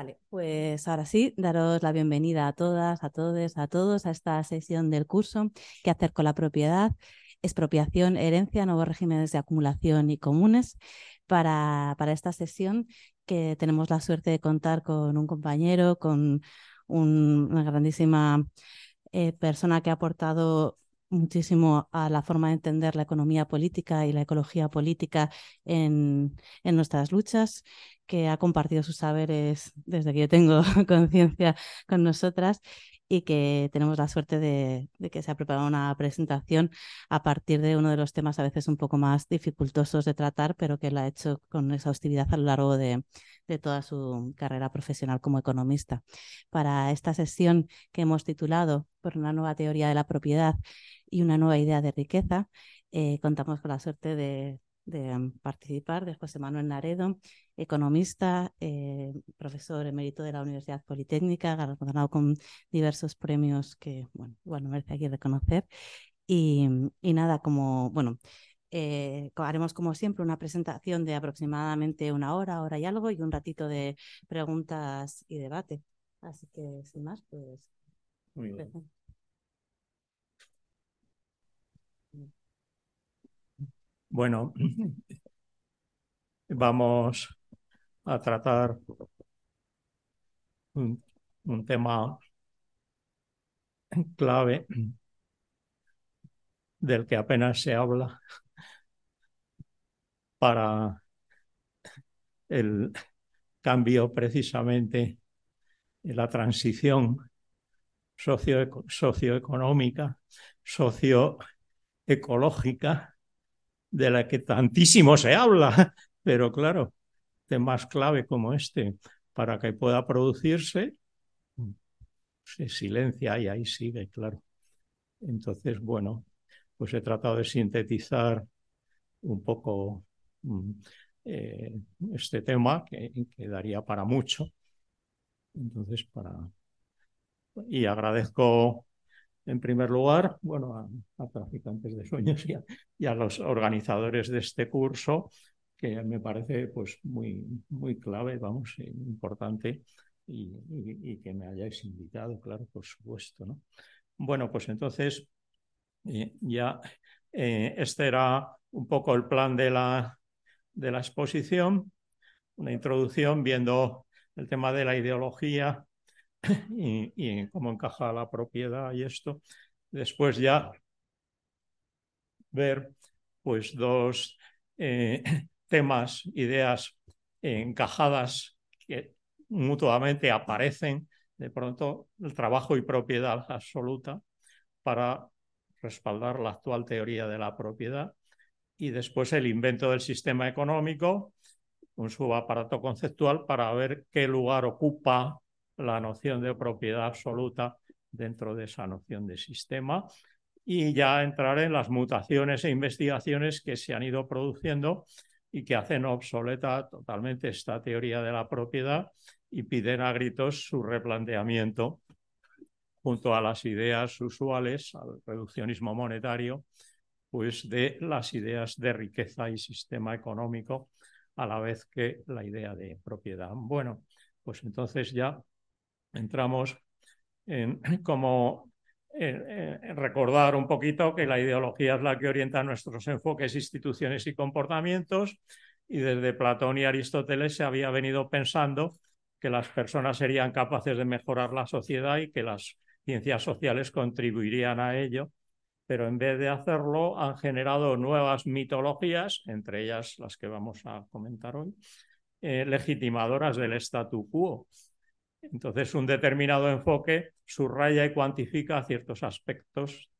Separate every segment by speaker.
Speaker 1: Vale, pues ahora sí, daros la bienvenida a todas, a todos, a todos a esta sesión del curso que hacer con la propiedad, expropiación, herencia, nuevos regímenes de acumulación y comunes. Para, para esta sesión que tenemos la suerte de contar con un compañero, con una grandísima eh, persona que ha aportado muchísimo a la forma de entender la economía política y la ecología política en, en nuestras luchas, que ha compartido sus saberes desde que yo tengo conciencia con nosotras y que tenemos la suerte de, que se ha preparado una presentación a partir de uno de los temas a veces un poco más dificultosos de tratar, pero que lo ha hecho con exhaustividad a lo largo de, de toda su carrera profesional como economista. Para esta sesión que hemos titulado por una nueva teoría de la propiedad y una nueva idea de riqueza, eh, contamos con la suerte de, participar de José Manuel Naredo, economista, eh, profesor emérito de la Universidad Politécnica, galardonado con diversos premios que, bueno, bueno merece aquí reconocer. Y, y nada, como, bueno, eh, haremos como siempre una presentación de aproximadamente una hora, hora y algo, y un ratito de preguntas y debate. Así que, sin más, pues... Muy bien.
Speaker 2: Bueno, vamos a tratar un, tema clave del que apenas se habla para el cambio precisamente en la transición socioeconómica, socioecológica de la que tantísimo se habla, pero claro, temas clave como este, para que pueda producirse, se silencia y ahí sigue, claro. Entonces, bueno, pues he tratado de sintetizar un poco mm, eh, este tema que, que, daría para mucho. Entonces, para... Y agradezco en primer lugar, bueno, a, traficantes de sueños y a, los organizadores de este curso, que me parece pues muy, muy clave, vamos, importante y, que me hayáis invitado, claro, por supuesto, ¿no? Bueno, pues entonces eh, ya eh, este era un poco el plan de la, de la exposición, una introducción viendo el tema de la ideología y, cómo encaja la propiedad y esto. Después ya ver pues dos eh, temas, ideas encajadas que mutuamente aparecen de pronto el trabajo y propiedad absoluta para respaldar la actual teoría de la propiedad y después el invento del sistema económico, un subaparato conceptual para ver qué lugar ocupa la noción de propiedad absoluta dentro de esa noción de sistema y ya entrar en las mutaciones e investigaciones que se han ido produciendo y que hacen obsoleta totalmente esta teoría de la propiedad y piden a gritos su replanteamiento junto a las ideas usuales, al reduccionismo monetario, pues de las ideas de riqueza y sistema económico, a la vez que la idea de propiedad. Bueno, pues entonces ya entramos en como recordar un poquito que la ideología es la que orienta nuestros enfoques, instituciones y comportamientos, y desde Platón y Aristóteles se había venido pensando que las personas serían capaces de mejorar la sociedad y que las ciencias sociales contribuirían a ello, pero en vez de hacerlo han generado nuevas mitologías, entre ellas las que vamos a comentar hoy, eh, legitimadoras del statu quo, entonces, un determinado enfoque subraya y cuantifica ciertos aspectos,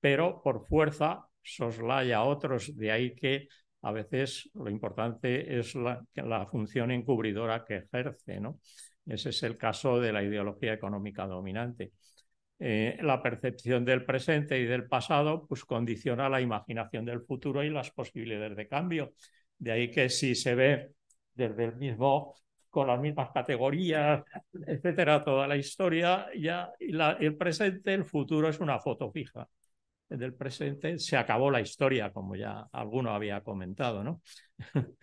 Speaker 2: pero por fuerza soslaya otros, de ahí que a veces lo importante es la, función encubridora que ejerce. ¿no? Ese es el caso de la ideología económica dominante. eh, la percepción del presente y del pasado, pues condiciona la imaginación del futuro y las posibilidades de cambio. De ahí que si se ve desde el mismo, con las mismas categorías, etcétera, toda la historia, ya el presente, el futuro es una foto fija. Del presente se acabó la historia, como ya alguno había comentado, ¿no?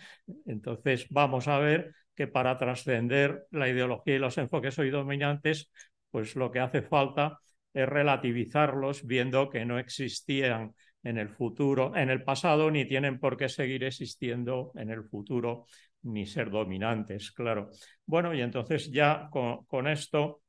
Speaker 2: Entonces, vamos a ver que para trascender la ideología y los enfoques hoy dominantes, pues lo que hace falta es relativizarlos viendo que no existían en el futuro, en el pasado, ni tienen por qué seguir existiendo en el futuro, ni ser dominantes, claro. Bueno, y entonces ya con, esto,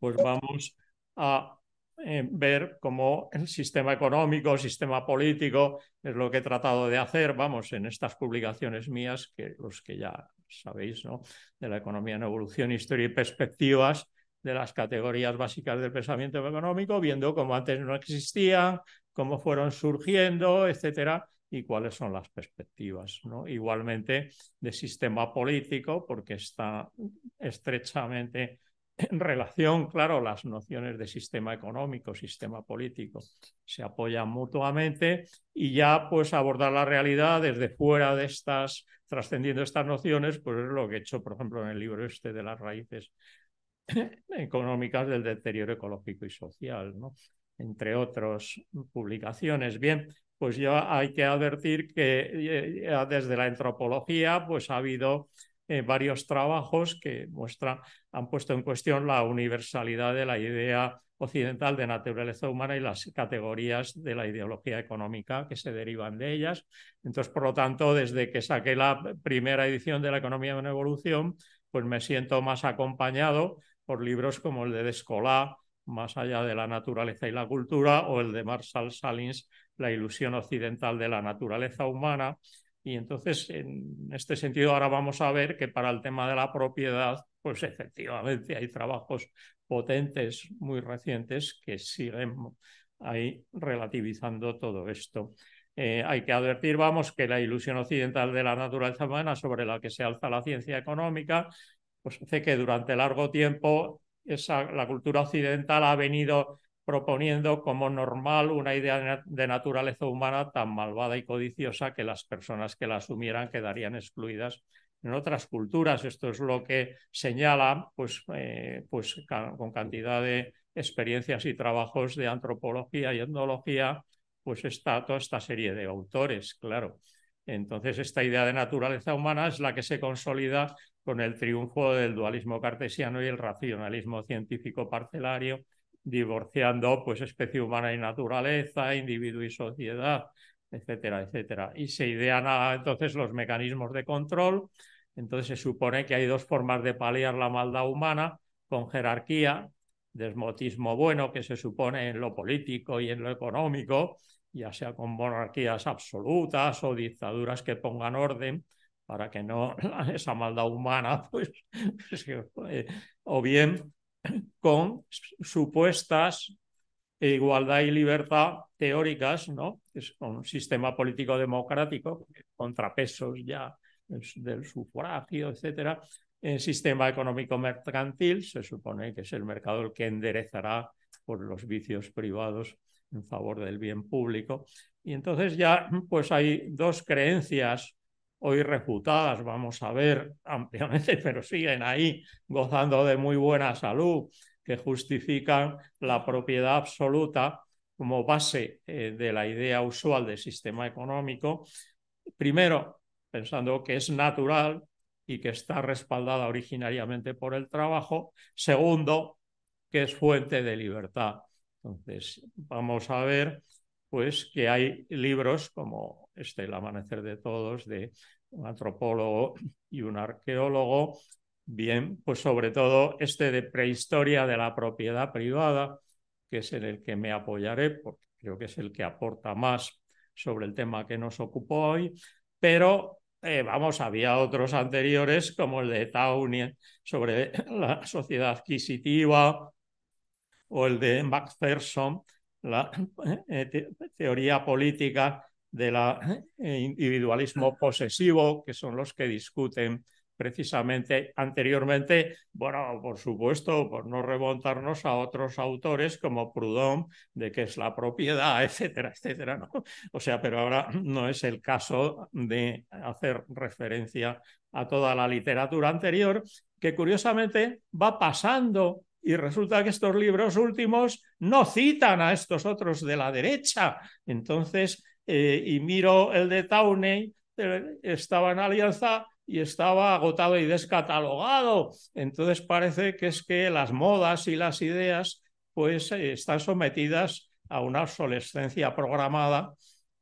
Speaker 2: pues vamos a eh, ver cómo el sistema económico, el sistema político, es lo que he tratado de hacer, vamos, en estas publicaciones mías, que los que ya sabéis, ¿no? De la economía en evolución, historia y perspectivas, de las categorías básicas del pensamiento económico, viendo cómo antes no existían, cómo fueron surgiendo, etcétera, y cuáles son las perspectivas. ¿no? Igualmente de sistema político, porque está estrechamente en relación, claro, las nociones de sistema económico, sistema político, se apoyan mutuamente y ya pues abordar la realidad desde fuera de estas, trascendiendo estas nociones, pues es lo que he hecho, por ejemplo, en el libro este de las raíces económicas del deterioro ecológico y social, ¿no? entre otras publicaciones. Bien, pues ya hay que advertir que eh, desde la antropología pues ha habido eh, varios trabajos que muestran, han puesto en cuestión la universalidad de la idea occidental de naturaleza humana y las categorías de la ideología económica que se derivan de ellas. Entonces, por lo tanto, desde que saqué la primera edición de la economía en evolución, pues me siento más acompañado por libros como el de Descolá, Más allá de la naturaleza y la cultura, o el de Marshall Salins, La ilusión occidental de la naturaleza humana. Y entonces, en este sentido, ahora vamos a ver que para el tema de la propiedad, pues efectivamente hay trabajos potentes, muy recientes, que siguen ahí relativizando todo esto. Eh, hay que advertir, vamos, que la ilusión occidental de la naturaleza humana sobre la que se alza la ciencia económica pues hace que durante largo tiempo esa, la cultura occidental ha venido proponiendo como normal una idea de naturaleza humana tan malvada y codiciosa que las personas que la asumieran quedarían excluidas en otras culturas. Esto es lo que señala pues, eh, pues, con cantidad de experiencias y trabajos de antropología y etnología, pues está toda esta serie de autores, claro. Entonces, esta idea de naturaleza humana es la que se consolida con el triunfo del dualismo cartesiano y el racionalismo científico parcelario, divorciando pues especie humana y naturaleza, individuo y sociedad, etcétera, etcétera. Y se idean entonces los mecanismos de control. Entonces se supone que hay dos formas de paliar la maldad humana, con jerarquía, desmotismo bueno que se supone en lo político y en lo económico, ya sea con monarquías absolutas o dictaduras que pongan orden, para que no esa maldad humana, pues, o bien con supuestas igualdad y libertad teóricas, ¿no? Es un sistema político democrático, contrapesos ya del sufragio, etcétera. El sistema económico mercantil se supone que es el mercado el que enderezará por los vicios privados en favor del bien público. Y entonces ya pues hay dos creencias hoy refutadas, vamos a ver ampliamente, pero siguen ahí gozando de muy buena salud, que justifican la propiedad absoluta como base eh, de la idea usual del sistema económico. Primero, pensando que es natural y que está respaldada originariamente por el trabajo. Segundo, que es fuente de libertad. Entonces, vamos a ver pues que hay libros como este El amanecer de todos, de un antropólogo y un arqueólogo, bien, pues sobre todo este de prehistoria de la propiedad privada, que es en el que me apoyaré, porque creo que es el que aporta más sobre el tema que nos ocupó hoy, pero eh, vamos, había otros anteriores como el de Taunien sobre la sociedad adquisitiva o el de Macpherson la eh, teoría política del eh, individualismo posesivo, que son los que discuten precisamente anteriormente, bueno, por supuesto, por no remontarnos a otros autores como Proudhon, de qué es la propiedad, etcétera, etcétera, ¿no? O sea, pero ahora no es el caso de hacer referencia a toda la literatura anterior, que curiosamente va pasando y resulta que estos libros últimos no citan a estos otros de la derecha. Entonces, eh, y miro el de Tauney, eh, estaba en alianza y estaba agotado y descatalogado. Entonces parece que es que las modas y las ideas pues eh, están sometidas a una obsolescencia programada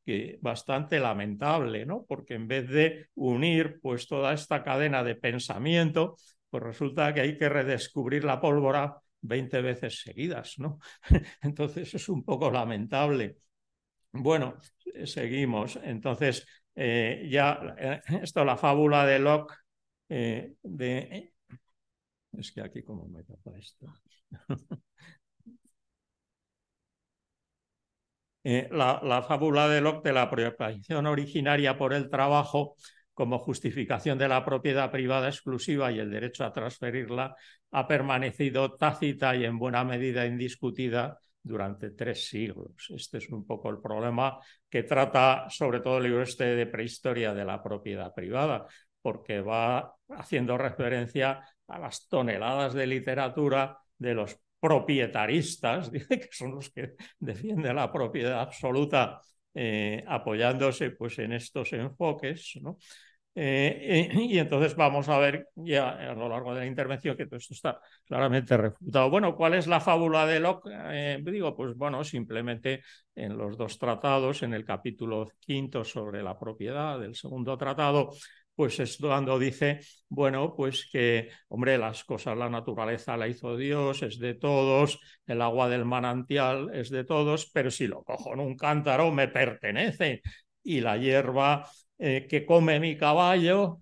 Speaker 2: que bastante lamentable, ¿no? Porque en vez de unir pues toda esta cadena de pensamiento, pues resulta que hay que redescubrir la pólvora 20 veces seguidas, ¿no? Entonces es un poco lamentable. Bueno, seguimos. Entonces, eh, ya eh, esto, la fábula de Locke, eh, de... Es que aquí como me tapa esto. la, la, fábula de Locke de la preocupación originaria por el trabajo como justificación de la propiedad privada exclusiva y el derecho a transferirla ha permanecido tácita y en buena medida indiscutida durante tres siglos. Este es un poco el problema que trata sobre todo el libro este de prehistoria de la propiedad privada, porque va haciendo referencia a las toneladas de literatura de los propietaristas, que son los que defienden la propiedad absoluta, eh, apoyándose pues, en estos enfoques. ¿no? Eh, eh, y entonces vamos a ver ya a lo largo de la intervención que todo esto está claramente refutado. Bueno, ¿cuál es la fábula de Locke? Eh, digo, pues bueno, simplemente en los dos tratados, en el capítulo quinto sobre la propiedad del segundo tratado, pues es cuando dice, bueno, pues que, hombre, las cosas, la naturaleza la hizo Dios, es de todos, el agua del manantial es de todos, pero si lo cojo en un cántaro me pertenece y la hierba eh, que come mi caballo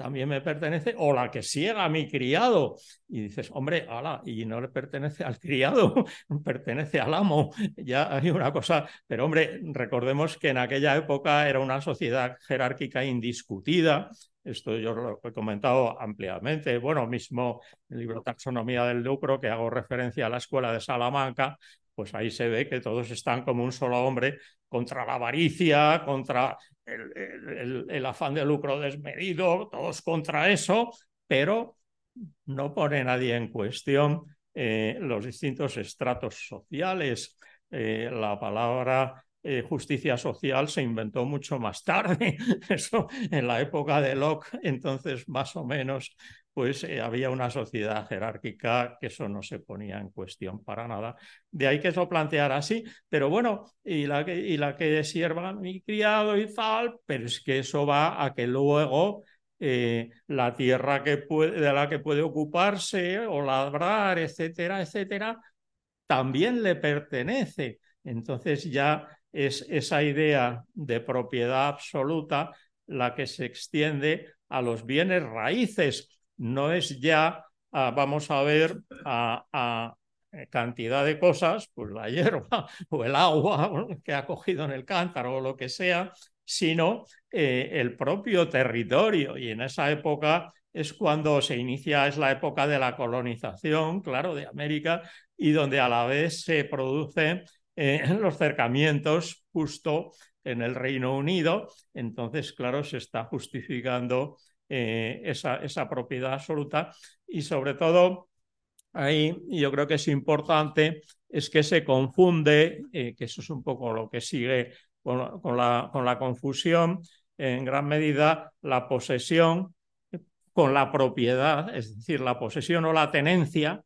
Speaker 2: también me pertenece, o la que ciega mi criado. Y dices, hombre, ala, y no le pertenece al criado, pertenece al amo. Ya hay una cosa, pero hombre, recordemos que en aquella época era una sociedad jerárquica indiscutida. Esto yo lo he comentado ampliamente. Bueno, mismo el libro Taxonomía del Lucro, que hago referencia a la escuela de Salamanca, pues ahí se ve que todos están como un solo hombre contra la avaricia, contra el, afán de lucro desmedido, todos contra eso, pero no pone nadie en cuestión eh, los distintos estratos sociales. Eh, la palabra eh, justicia social se inventó mucho más tarde, eso en la época de Locke, entonces más o menos pues eh, había una sociedad jerárquica que eso no se ponía en cuestión para nada. De ahí que eso planteara así, pero bueno, y la que, y mi criado y tal, pero es que eso va a que luego eh, la tierra que puede, de la que puede ocuparse o labrar, etcétera, etcétera, también le pertenece. Entonces ya es esa idea de propiedad absoluta la que se extiende a los bienes raíces no es ya, ah, vamos a ver, a, cantidad de cosas, pues la hierba o el agua que ha cogido en el cántaro o lo que sea, sino eh, el propio territorio. Y en esa época es cuando se inicia, es la época de la colonización, claro, de América, y donde a la vez se producen eh, los cercamientos justo en el Reino Unido. Entonces, claro, se está justificando eh, esa, propiedad absoluta. Y sobre todo ahí yo creo que es importante es que se confunde, eh, que eso es un poco lo que sigue con, la, con la confusión, en gran medida la posesión con la propiedad, es decir, la posesión o la tenencia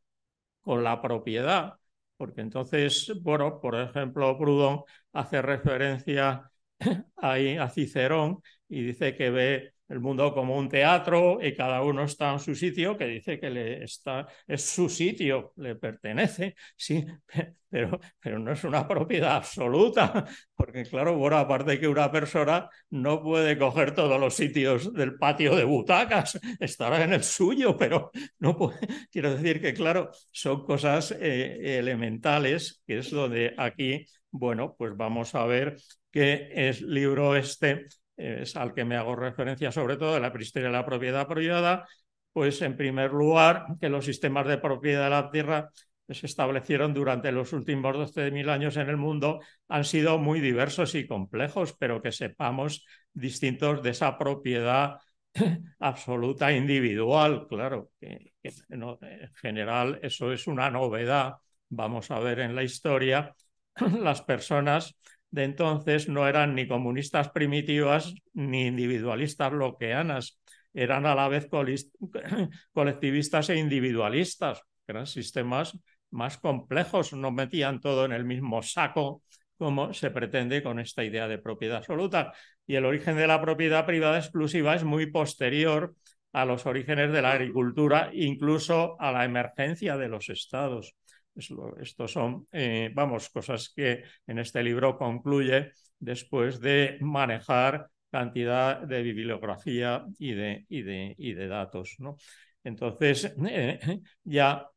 Speaker 2: con la propiedad, porque entonces, bueno, por ejemplo, Proudhon hace referencia ahí a Cicerón y dice que ve el mundo como un teatro y cada uno está en su sitio, que dice que le está, es su sitio, le pertenece, sí, pero, pero no es una propiedad absoluta, porque claro, bueno, aparte que una persona no puede coger todos los sitios del patio de butacas, estará en el suyo, pero no puede, quiero decir que claro, son cosas eh, elementales, que es donde aquí, bueno, pues vamos a ver que el libro este es al que me hago referencia sobre todo de la prehistoria de la propiedad privada, pues en primer lugar que los sistemas de propiedad de la tierra se establecieron durante los últimos 12.000 años en el mundo han sido muy diversos y complejos, pero que sepamos distintos de esa propiedad absoluta individual, claro, que, en general eso es una novedad. Vamos a ver en la historia, las personas de entonces no eran ni comunistas primitivas ni individualistas loqueanas, eran a la vez colectivistas e individualistas, eran sistemas más complejos, no metían todo en el mismo saco como se pretende con esta idea de propiedad absoluta. Y el origen de la propiedad privada exclusiva es muy posterior a los orígenes de la agricultura, incluso a la emergencia de los estados. Estos son, eh, vamos, cosas que en este libro concluye después de manejar cantidad de bibliografía y de, y de, y de datos. ¿no? Entonces, eh, ya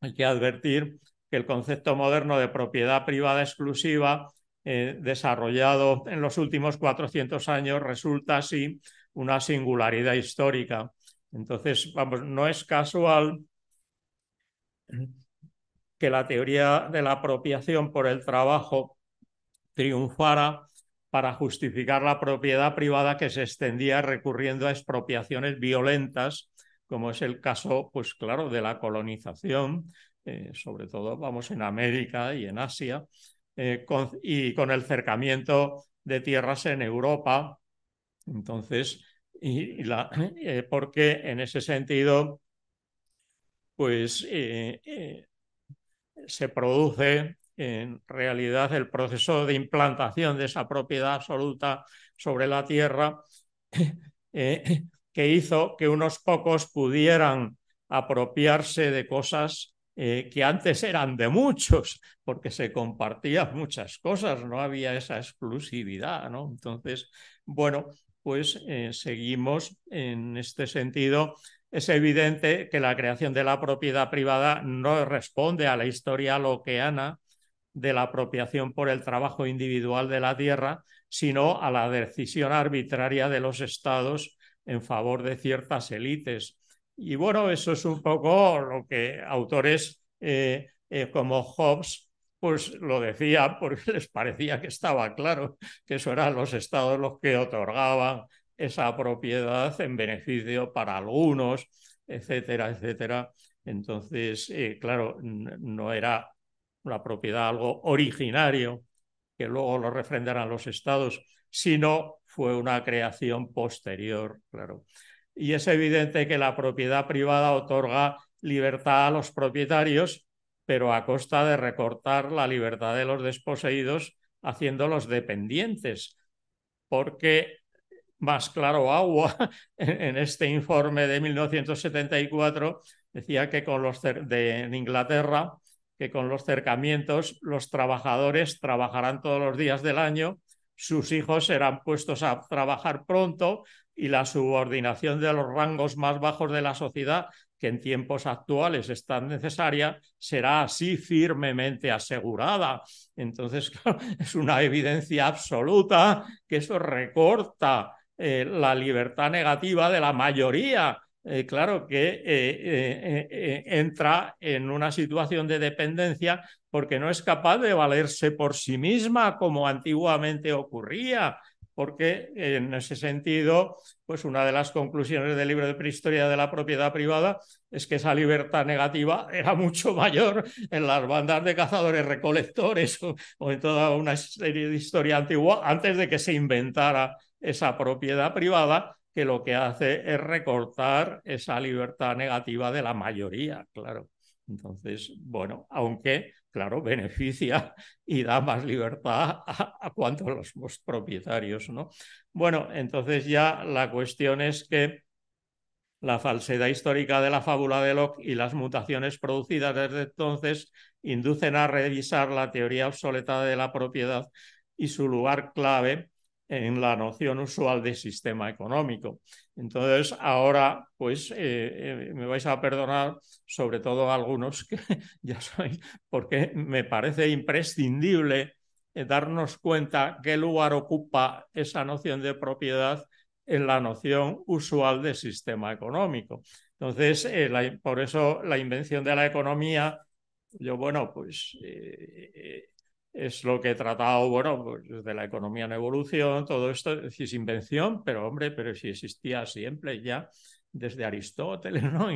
Speaker 2: hay que advertir que el concepto moderno de propiedad privada exclusiva eh, desarrollado en los últimos 400 años resulta así una singularidad histórica. Entonces, vamos, no es casual que la teoría de la apropiación por el trabajo triunfara para justificar la propiedad privada que se extendía recurriendo a expropiaciones violentas, como es el caso, pues claro, de la colonización, eh, sobre todo, vamos, en América y en Asia, eh, y con el cercamiento de tierras en Europa. Entonces, y, la, eh, porque en ese sentido, pues se produce en realidad el proceso de implantación de esa propiedad absoluta sobre la tierra que hizo que unos pocos pudieran apropiarse de cosas eh, que antes eran de muchos, porque se compartían muchas cosas, no había esa exclusividad, ¿no? Entonces, bueno, pues eh, seguimos en este sentido. Es evidente que la creación de la propiedad privada no responde a la historia loqueana de la apropiación por el trabajo individual de la tierra, sino a la decisión arbitraria de los estados en favor de ciertas élites. Y bueno, eso es un poco lo que autores eh, eh, como Hobbes pues lo decía porque les parecía que estaba claro que eso eran los estados los que otorgaban esa propiedad en beneficio para algunos, etcétera, etcétera. Entonces, eh, claro, no era la propiedad algo originario que luego lo refrendaran los estados, sino fue una creación posterior, claro y es evidente que la propiedad privada otorga libertad a los propietarios, pero a costa de recortar la libertad de los desposeídos, haciéndolos dependientes, porque más claro agua en este informe de 1974 decía que con los de Inglaterra que con los cercamientos los trabajadores trabajarán todos los días del año, sus hijos serán puestos a trabajar pronto y la subordinación de los rangos más bajos de la sociedad, que en tiempos actuales es tan necesaria, será así firmemente asegurada. Entonces, es una evidencia absoluta que eso recorta eh, la libertad negativa de la mayoría. Eh, claro que eh, entra en una situación de dependencia porque no es capaz de valerse por sí misma como antiguamente ocurría porque en ese sentido, pues una de las conclusiones del libro de prehistoria de la propiedad privada es que esa libertad negativa era mucho mayor en las bandas de cazadores recolectores o, en toda una serie de historia antigua antes de que se inventara esa propiedad privada que lo que hace es recortar esa libertad negativa de la mayoría, claro. Entonces, bueno, aunque claro, beneficia y da más libertad a, a los, los, propietarios, ¿no? Bueno, entonces ya la cuestión es que la falsedad histórica de la fábula de Locke y las mutaciones producidas desde entonces inducen a revisar la teoría obsoleta de la propiedad y su lugar clave en la noción usual de sistema económico. Entonces, ahora, pues, eh, eh, me vais a perdonar, sobre todo algunos que ya sabéis, porque me parece imprescindible darnos cuenta qué lugar ocupa esa noción de propiedad en la noción usual de sistema económico. Entonces, por eso la invención de la economía, yo, bueno, pues es lo que he tratado, bueno, pues de la economía en evolución, todo esto es invención, pero hombre, pero si existía siempre ya desde Aristóteles, ¿no?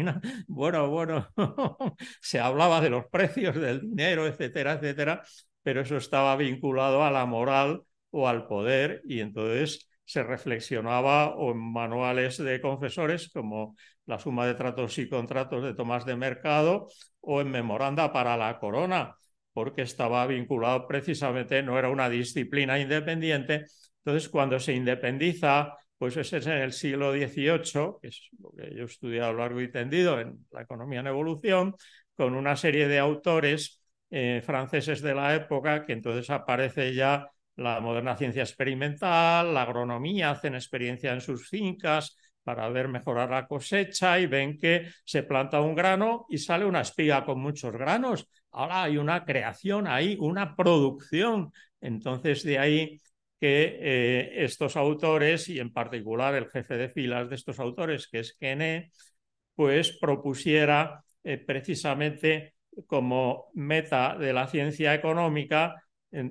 Speaker 2: bueno, bueno, se hablaba de los precios del dinero, etcétera, etcétera, pero eso estaba vinculado a la moral o al poder y entonces se reflexionaba o en manuales de confesores como la suma de tratos y contratos de Tomás de Mercado o en memoranda para la corona porque estaba vinculado precisamente, no era una disciplina independiente. Entonces, cuando se independiza, pues ese es en el siglo XVIII, que es lo que yo he estudiado largo y tendido en la economía en evolución, con una serie de autores eh, franceses de la época, que entonces aparece ya la moderna ciencia experimental, la agronomía, hacen experiencia en sus fincas para ver mejorar la cosecha y ven que se planta un grano y sale una espiga con muchos granos ahora hay una creación ahí, una producción. Entonces, de ahí que eh, estos autores, y en particular el jefe de filas de estos autores, que es Kene, pues propusiera eh, precisamente como meta de la ciencia económica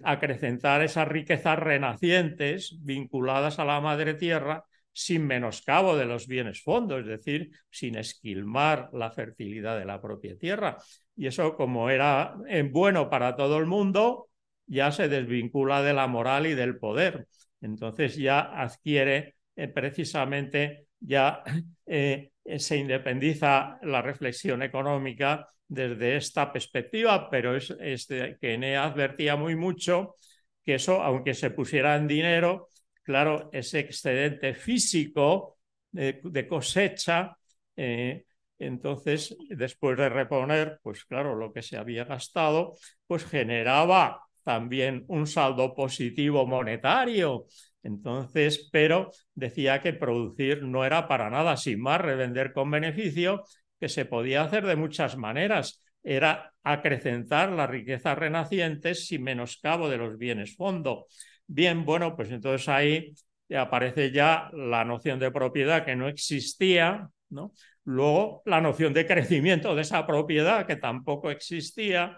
Speaker 2: acrecentar esas riquezas renacientes vinculadas a la madre tierra sin menoscabo de los bienes fondos, es decir, sin esquilmar la fertilidad de la propia tierra. Y eso, como era eh, bueno para todo el mundo, ya se desvincula de la moral y del poder. Entonces ya adquiere eh, precisamente, ya eh, se independiza la reflexión económica desde esta perspectiva, pero es, que ne advertía muy mucho que eso, aunque se pusiera en dinero, claro, ese excedente físico de, cosecha, eh, entonces, después de reponer, pues claro, lo que se había gastado, pues generaba también un saldo positivo monetario. Entonces, pero decía que producir no era para nada, sin más, revender con beneficio, que se podía hacer de muchas maneras. Era acrecentar las riquezas renacientes sin menoscabo de los bienes fondo. Bien, bueno, pues entonces ahí aparece ya la noción de propiedad que no existía, ¿no? Luego la noción de crecimiento de esa propiedad que tampoco existía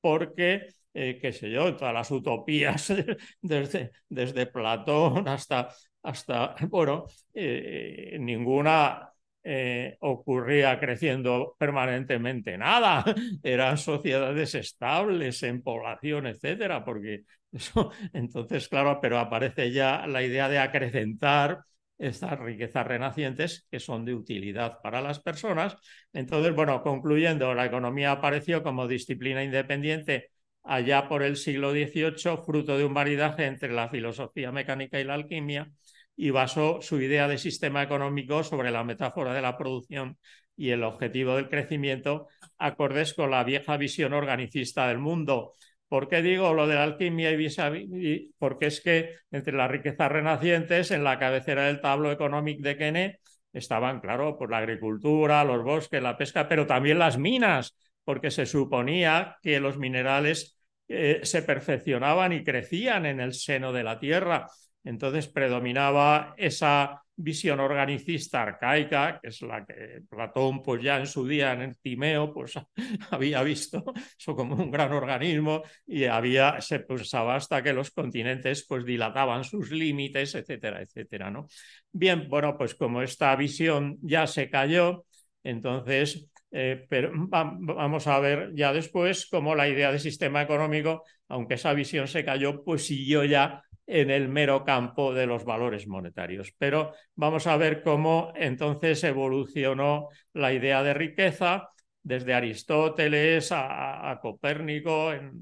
Speaker 2: porque, eh, qué sé yo, todas las utopías desde, desde Platón hasta, hasta bueno, eh, ninguna eh, ocurría creciendo permanentemente nada. Eran sociedades estables en población, etcétera, porque entonces, claro, pero aparece ya la idea de acrecentar estas riquezas renacientes que son de utilidad para las personas. Entonces, bueno, concluyendo, la economía apareció como disciplina independiente allá por el siglo XVIII, fruto de un maridaje entre la filosofía mecánica y la alquimia, y basó su idea de sistema económico sobre la metáfora de la producción y el objetivo del crecimiento, acordes con la vieja visión organicista del mundo. ¿Por qué digo lo de la alquimia y Porque es que entre las riquezas renacientes, en la cabecera del tablo económico de Kene, estaban, claro, por la agricultura, los bosques, la pesca, pero también las minas, porque se suponía que los minerales eh, se perfeccionaban y crecían en el seno de la tierra. Entonces predominaba esa visión organicista arcaica, que es la que Platón, pues ya en su día en el Timeo, pues había visto eso como un gran organismo y había, se pensaba hasta que los continentes pues dilataban sus límites, etcétera, etcétera, ¿no? Bien, bueno, pues como esta visión ya se cayó, entonces, eh, pero vamos a ver ya después cómo la idea de sistema económico, aunque esa visión se cayó, pues siguió ya en el mero campo de los valores monetarios. Pero vamos a ver cómo entonces evolucionó la idea de riqueza desde Aristóteles a, Copérnico en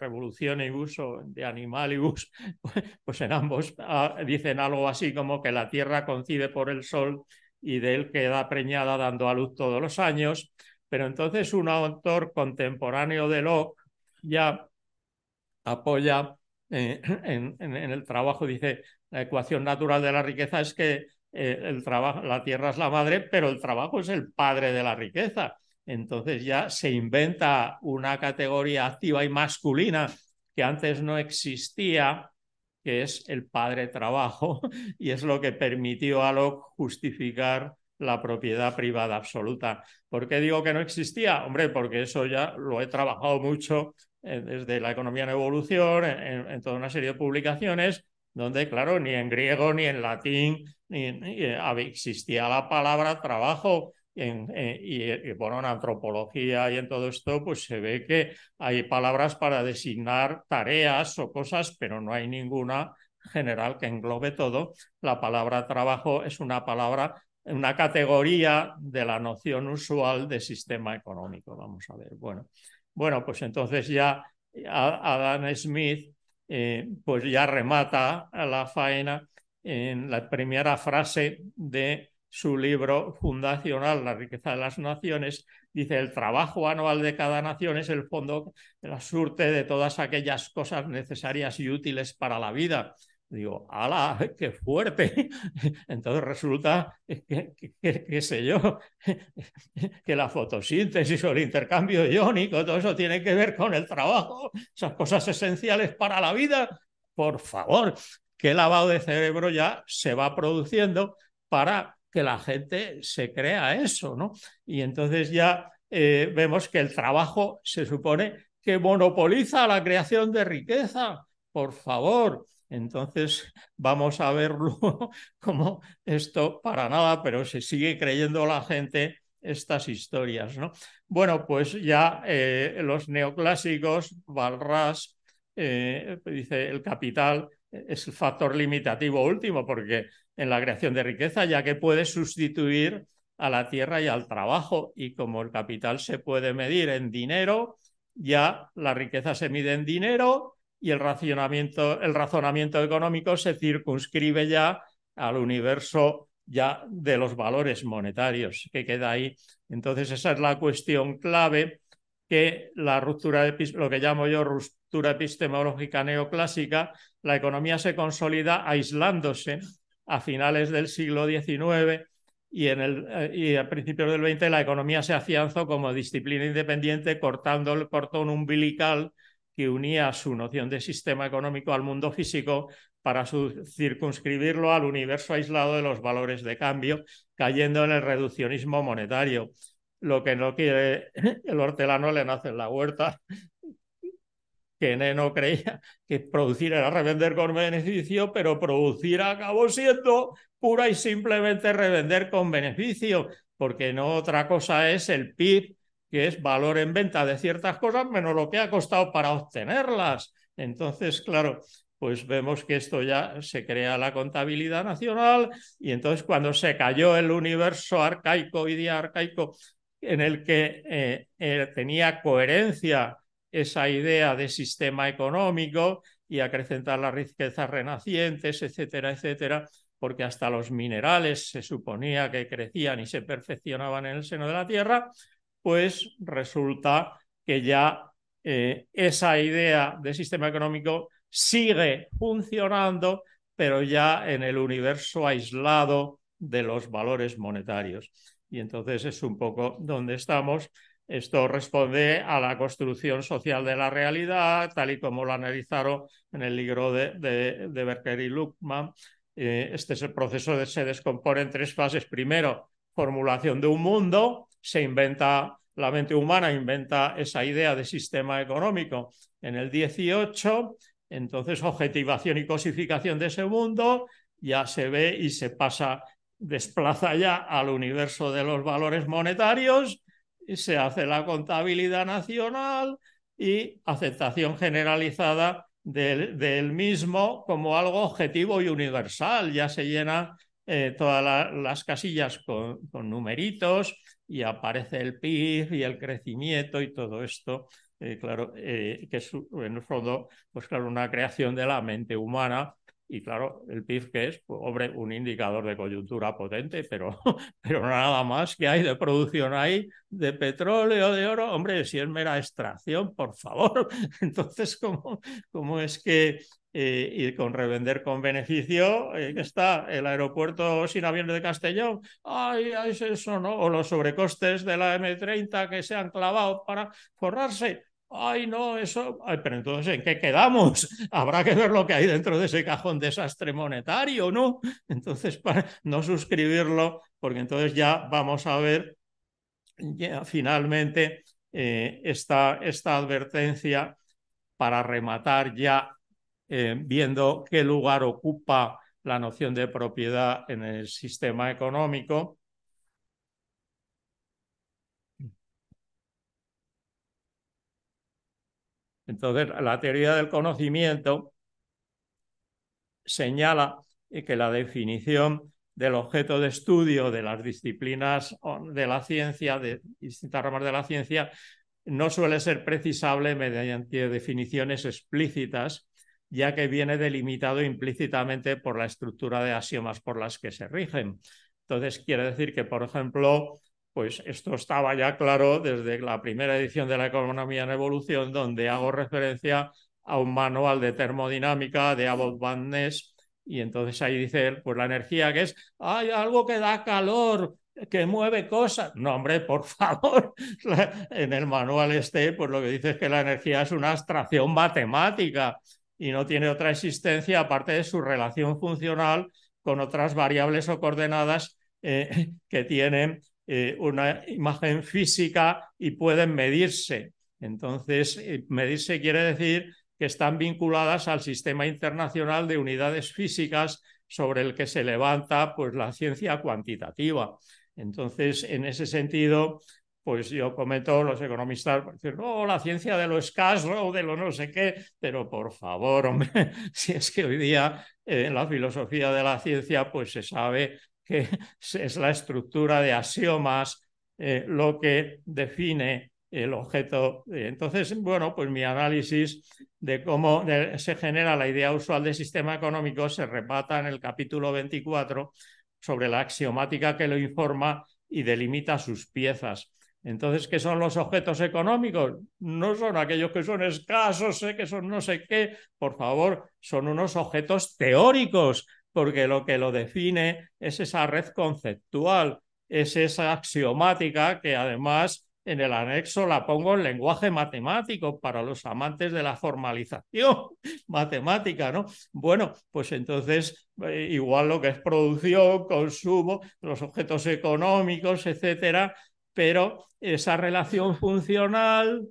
Speaker 2: Revolución y Uso de Animalibus, pues en ambos ah, dicen algo así como que la Tierra concibe por el Sol y de él queda preñada dando a luz todos los años. Pero entonces un autor contemporáneo de Locke ya apoya eh, en, el trabajo dice, la ecuación natural de la riqueza es que eh, el trabajo, la tierra es la madre, pero el trabajo es el padre de la riqueza. Entonces ya se inventa una categoría activa y masculina que antes no existía, que es el padre trabajo, y es lo que permitió a Locke justificar la propiedad privada absoluta. ¿Por qué digo que no existía? Hombre, porque eso ya lo he trabajado mucho desde la economía en evolución, en, toda una serie de publicaciones, donde, claro, ni en griego ni en latín ni, eh, existía la palabra trabajo. En, eh, y, bueno, en antropología y en todo esto, pues se ve que hay palabras para designar tareas o cosas, pero no hay ninguna general que englobe todo. La palabra trabajo es una palabra una categoría de la noción usual de sistema económico. Vamos a ver. Bueno, bueno pues entonces ya Adam Smith eh, pues ya remata la faena en la primera frase de su libro fundacional, La riqueza de las naciones, dice, el trabajo anual de cada nación es el fondo, la surte de todas aquellas cosas necesarias y útiles para la vida. Digo, ¡ala! ¡Qué fuerte! Entonces resulta qué sé yo, que la fotosíntesis o el intercambio iónico, todo eso tiene que ver con el trabajo, esas cosas esenciales para la vida. Por favor, qué lavado de cerebro ya se va produciendo para que la gente se crea eso, ¿no? Y entonces ya eh, vemos que el trabajo se supone que monopoliza la creación de riqueza. Por favor, entonces vamos a verlo como esto para nada, pero se sigue creyendo la gente estas historias. ¿no? Bueno, pues ya eh, los neoclásicos, Balras, eh, dice el capital es el factor limitativo último, porque en la creación de riqueza, ya que puede sustituir a la tierra y al trabajo, y como el capital se puede medir en dinero, ya la riqueza se mide en dinero y el, racionamiento, el razonamiento económico se circunscribe ya al universo ya de los valores monetarios que queda ahí. Entonces esa es la cuestión clave que la ruptura, lo que llamo yo ruptura epistemológica neoclásica, la economía se consolida aislándose a finales del siglo XIX y, en el, y a principios del XX la economía se afianzó como disciplina independiente cortando el cordón umbilical que unía su noción de sistema económico al mundo físico para circunscribirlo al universo aislado de los valores de cambio, cayendo en el reduccionismo monetario. Lo que no quiere el hortelano le nace en la huerta, que Neno creía que producir era revender con beneficio, pero producir acabó siendo pura y simplemente revender con beneficio, porque no otra cosa es el PIB que es valor en venta de ciertas cosas menos lo que ha costado para obtenerlas. Entonces, claro, pues vemos que esto ya se crea la contabilidad nacional y entonces cuando se cayó el universo arcaico y diarcaico en el que eh, eh, tenía coherencia esa idea de sistema económico y acrecentar las riquezas renacientes, etcétera, etcétera, porque hasta los minerales se suponía que crecían y se perfeccionaban en el seno de la Tierra, pues resulta que ya eh, esa idea de sistema económico sigue funcionando, pero ya en el universo aislado de los valores monetarios. Y entonces es un poco donde estamos. Esto responde a la construcción social de la realidad, tal y como lo analizaron en el libro de, de, Berker y Luckman. Eh, este es el proceso se descompone en tres fases. Primero, formulación de un mundo, se inventa, la mente humana inventa esa idea de sistema económico en el 18, entonces objetivación y cosificación de ese mundo ya se ve y se pasa, desplaza ya al universo de los valores monetarios y se hace la contabilidad nacional y aceptación generalizada del, mismo como algo objetivo y universal. Ya se llena eh, todas las casillas con, numeritos y aparece el PIB y el crecimiento y todo esto, eh, claro, eh, que es en el fondo, pues claro, una creación de la mente humana y claro, el PIB que es, pues, hombre, un indicador de coyuntura potente, pero, pero nada más que hay de producción ahí de petróleo, de oro, hombre, si es mera extracción, por favor. Entonces, ¿cómo, cómo es que eh, y con revender con beneficio, eh, está el aeropuerto sin aviones de Castellón, ay, es eso, ¿no? O los sobrecostes de la M30 que se han clavado para forrarse. Ay, no, eso, pero entonces, ¿en qué quedamos? Habrá que ver lo que hay dentro de ese cajón desastre monetario, ¿no? Entonces, para no suscribirlo, porque entonces ya vamos a ver finalmente eh, esta, esta advertencia para rematar ya eh, viendo qué lugar ocupa la noción de propiedad en el sistema económico. Entonces, la teoría del conocimiento señala que la definición del objeto de estudio de las disciplinas de la ciencia, de distintas ramas de la ciencia, no suele ser precisable mediante definiciones explícitas, ya que viene delimitado implícitamente por la estructura de axiomas por las que se rigen. Entonces, quiere decir que, por ejemplo, pues esto estaba ya claro desde la primera edición de la Economía en Evolución, donde hago referencia a un manual de termodinámica de Abbott Van Ness, y entonces ahí dice pues la energía que es, hay algo que da calor, que mueve cosas. No, hombre, por favor, en el manual este, pues lo que dice es que la energía es una abstracción matemática y no tiene otra existencia aparte de su relación funcional con otras variables o coordenadas eh, que tienen eh, una imagen física y pueden medirse. Entonces, eh, medirse quiere decir que están vinculadas al sistema internacional de unidades físicas sobre el que se levanta pues, la ciencia cuantitativa. Entonces, en ese sentido, pues yo comento, los economistas dicen, no, la ciencia de lo escaso de lo no sé qué, pero por favor, hombre, si es que hoy día eh, en la filosofía de la ciencia pues se sabe que es la estructura de axiomas eh, lo que define el objeto. Entonces, bueno, pues mi análisis de cómo se genera la idea usual del sistema económico se repata en el capítulo 24 sobre la axiomática que lo informa y delimita sus piezas. Entonces, ¿qué son los objetos económicos? No son aquellos que son escasos, que son no sé qué. Por favor, son unos objetos teóricos, porque lo que lo define es esa red conceptual, es esa axiomática que además en el anexo la pongo en lenguaje matemático para los amantes de la formalización matemática, ¿no? Bueno, pues entonces eh, igual lo que es producción, consumo, los objetos económicos, etcétera, pero esa relación funcional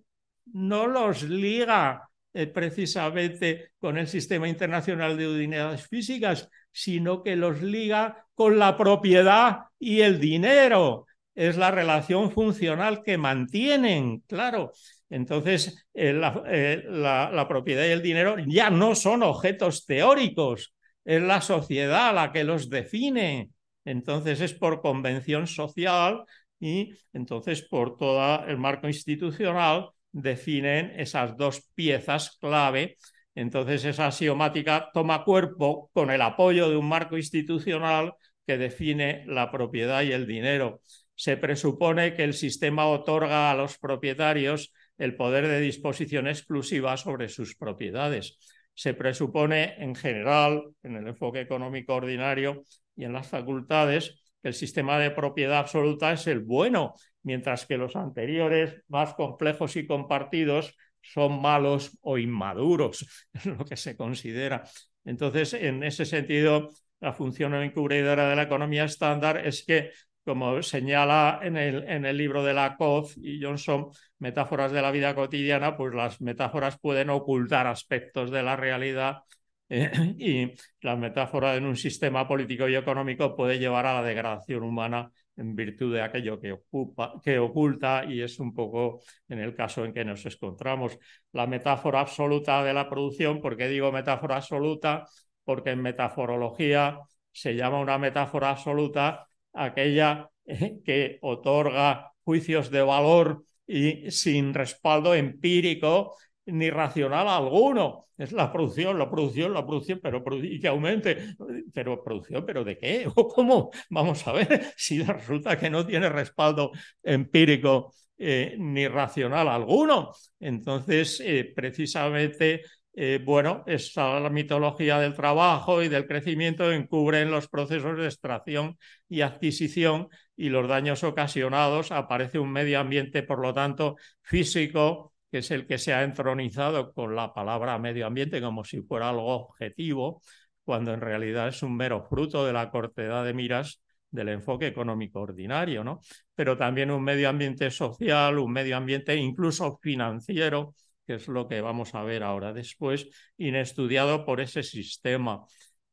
Speaker 2: no los liga eh, precisamente con el sistema internacional de unidades físicas, sino que los liga con la propiedad y el dinero es la relación funcional que mantienen, claro. Entonces, eh, eh, la, propiedad y el dinero ya no son objetos teóricos, es la sociedad la que los define. Entonces, es por convención social y entonces por todo el marco institucional definen esas dos piezas clave. Entonces, esa axiomática toma cuerpo con el apoyo de un marco institucional que define la propiedad y el dinero se presupone que el sistema otorga a los propietarios el poder de disposición exclusiva sobre sus propiedades. Se presupone en general, en el enfoque económico ordinario y en las facultades, que el sistema de propiedad absoluta es el bueno, mientras que los anteriores, más complejos y compartidos, son malos o inmaduros, es lo que se considera. Entonces, en ese sentido, la función encubridora de la economía estándar es que como señala en el, libro de Lakoff y Johnson, metáforas de la vida cotidiana, pues las metáforas pueden ocultar aspectos de la realidad y la metáfora en un sistema político y económico puede llevar a la degradación humana en virtud de aquello que, ocupa, que oculta y es un poco en el caso en que nos encontramos. La metáfora absoluta de la producción, ¿por qué digo metáfora absoluta? Porque en metaforología se llama una metáfora absoluta aquella que otorga juicios de valor y sin respaldo empírico ni racional alguno. Es la producción, la producción, la producción, pero y que aumente. Pero producción, ¿pero de qué? ¿O cómo? Vamos a ver si resulta que no tiene respaldo empírico eh, ni racional alguno. Entonces, eh, precisamente eh, bueno, esa, la mitología del trabajo y del crecimiento encubren los procesos de extracción y adquisición y los daños ocasionados. Aparece un medio ambiente, por lo tanto, físico que es el que se ha entronizado con la palabra medio ambiente como si fuera algo objetivo, cuando en realidad es un mero fruto de la cortedad de miras del enfoque económico ordinario, ¿no? Pero también un medio ambiente social, un medio ambiente incluso financiero, que es lo que vamos a ver ahora después, inestudiado por ese sistema.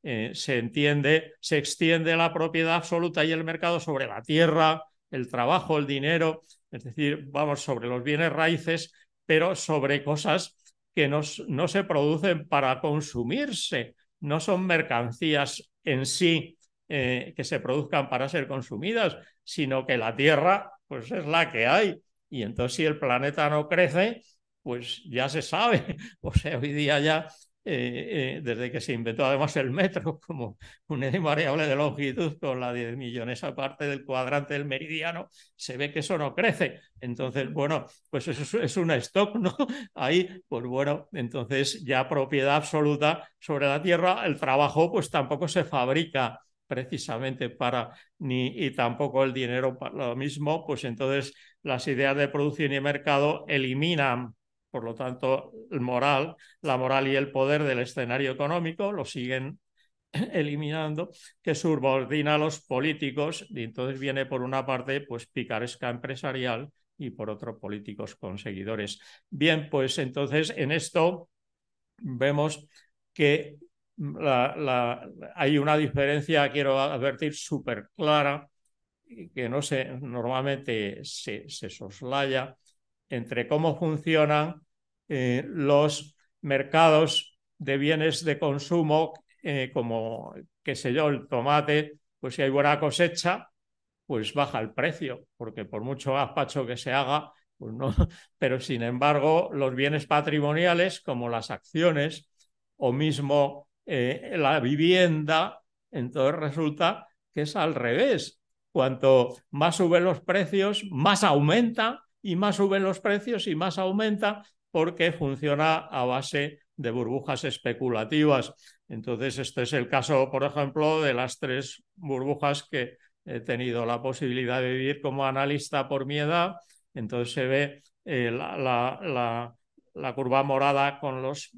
Speaker 2: Eh, se entiende, se extiende la propiedad absoluta y el mercado sobre la tierra, el trabajo, el dinero, es decir, vamos sobre los bienes raíces, pero sobre cosas que no, no se producen para consumirse, no son mercancías en sí eh, que se produzcan para ser consumidas, sino que la Tierra pues es la que hay. Y entonces si el planeta no crece, pues ya se sabe. O sea, hoy día ya eh, eh, desde que se inventó además el metro como una variable de longitud con la 10 millones aparte del cuadrante del meridiano, se ve que eso no crece. Entonces, bueno, pues eso es un stock, ¿no? Ahí, pues bueno, entonces ya propiedad absoluta sobre la Tierra, el trabajo pues tampoco se fabrica precisamente para ni y tampoco el dinero para lo mismo, pues entonces las ideas de producción y mercado eliminan por lo tanto, el moral, la moral y el poder del escenario económico lo siguen eliminando, que subordina a los políticos y entonces viene por una parte pues picaresca empresarial y por otro políticos conseguidores. Bien, pues entonces en esto vemos que hay una diferencia, quiero advertir, súper clara, que no se, normalmente se, se soslaya entre cómo funcionan eh, los mercados de bienes de consumo, eh, como, qué sé yo, el tomate, pues si hay buena cosecha, pues baja el precio, porque por mucho gazpacho que se haga, pues no. Pero sin embargo, los bienes patrimoniales, como las acciones o mismo eh, la vivienda, entonces resulta que es al revés. Cuanto más suben los precios, más aumenta y más suben los precios y más aumenta porque funciona a base de burbujas especulativas. Entonces, este es el caso, por ejemplo, de las tres burbujas que he tenido la posibilidad de vivir como analista por mi edad. Entonces se ve eh, la, curva morada con los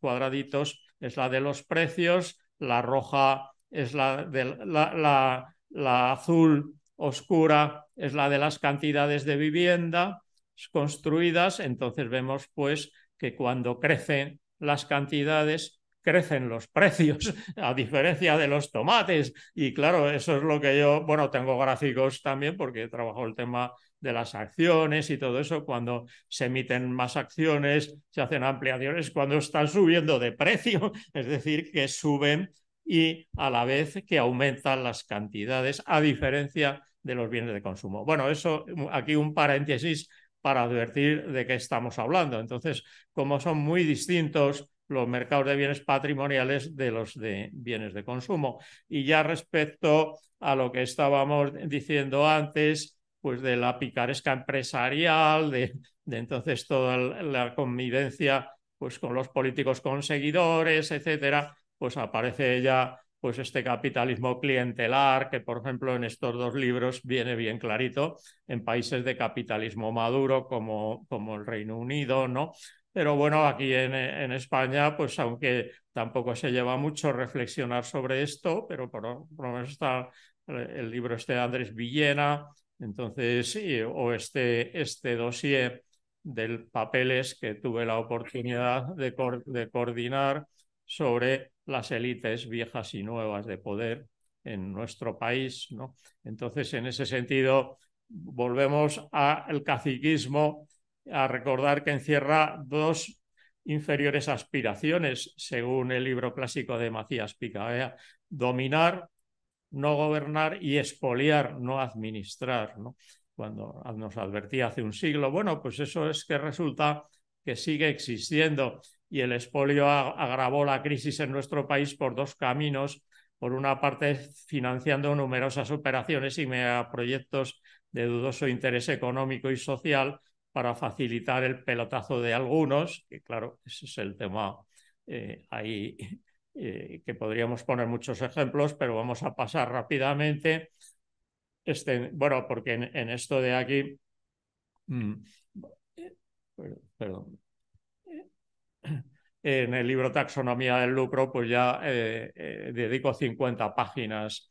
Speaker 2: cuadraditos, es la de los precios, la roja es la de la, la azul oscura es la de las cantidades de vivienda construidas, entonces vemos pues que cuando crecen las cantidades, crecen los precios, a diferencia de los tomates. Y claro, eso es lo que yo, bueno, tengo gráficos también porque trabajo el tema de las acciones y todo eso, cuando se emiten más acciones, se hacen ampliaciones, cuando están subiendo de precio, es decir, que suben y a la vez que aumentan las cantidades, a diferencia de los bienes de consumo. Bueno, eso aquí un paréntesis para advertir de qué estamos hablando. Entonces, como son muy distintos los mercados de bienes patrimoniales de los de bienes de consumo. Y ya respecto a lo que estábamos diciendo antes, pues de la picaresca empresarial, de, entonces toda la convivencia pues con los políticos conseguidores, etcétera, pues aparece ya pues este capitalismo clientelar, que por ejemplo en estos dos libros viene bien clarito, en países de capitalismo maduro como, como el Reino Unido, ¿no? Pero bueno, aquí en, en, España, pues aunque tampoco se lleva mucho reflexionar sobre esto, pero por, lo menos está el libro este de Andrés Villena, entonces, o este, este dossier del papeles que tuve la oportunidad de, de coordinar sobre las élites viejas y nuevas de poder en nuestro país. ¿no? Entonces, en ese sentido, volvemos al caciquismo, a recordar que encierra dos inferiores aspiraciones, según el libro clásico de Macías Picabea, dominar, no gobernar y expoliar, no administrar. ¿no? Cuando nos advertía hace un siglo, bueno, pues eso es que resulta que sigue existiendo y el expolio agravó la crisis en nuestro país por dos caminos. Por una parte, financiando numerosas operaciones y megaproyectos de dudoso interés económico y social para facilitar el pelotazo de algunos, que claro, ese es el tema eh, ahí eh, que podríamos poner muchos ejemplos, pero vamos a pasar rápidamente. Este, bueno, porque en, esto de aquí mm, perdón. En el libro Taxonomía del lucro, pues ya eh, eh, dedico 50 páginas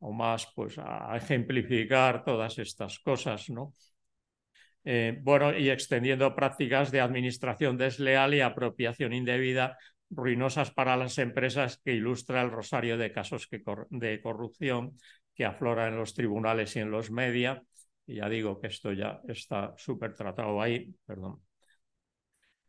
Speaker 2: o más pues, a ejemplificar todas estas cosas, ¿no? Eh, bueno, y extendiendo prácticas de administración desleal y apropiación indebida ruinosas para las empresas que ilustra el rosario de casos de corrupción que aflora en los tribunales y en los media. Y ya digo que esto ya está súper tratado ahí, perdón.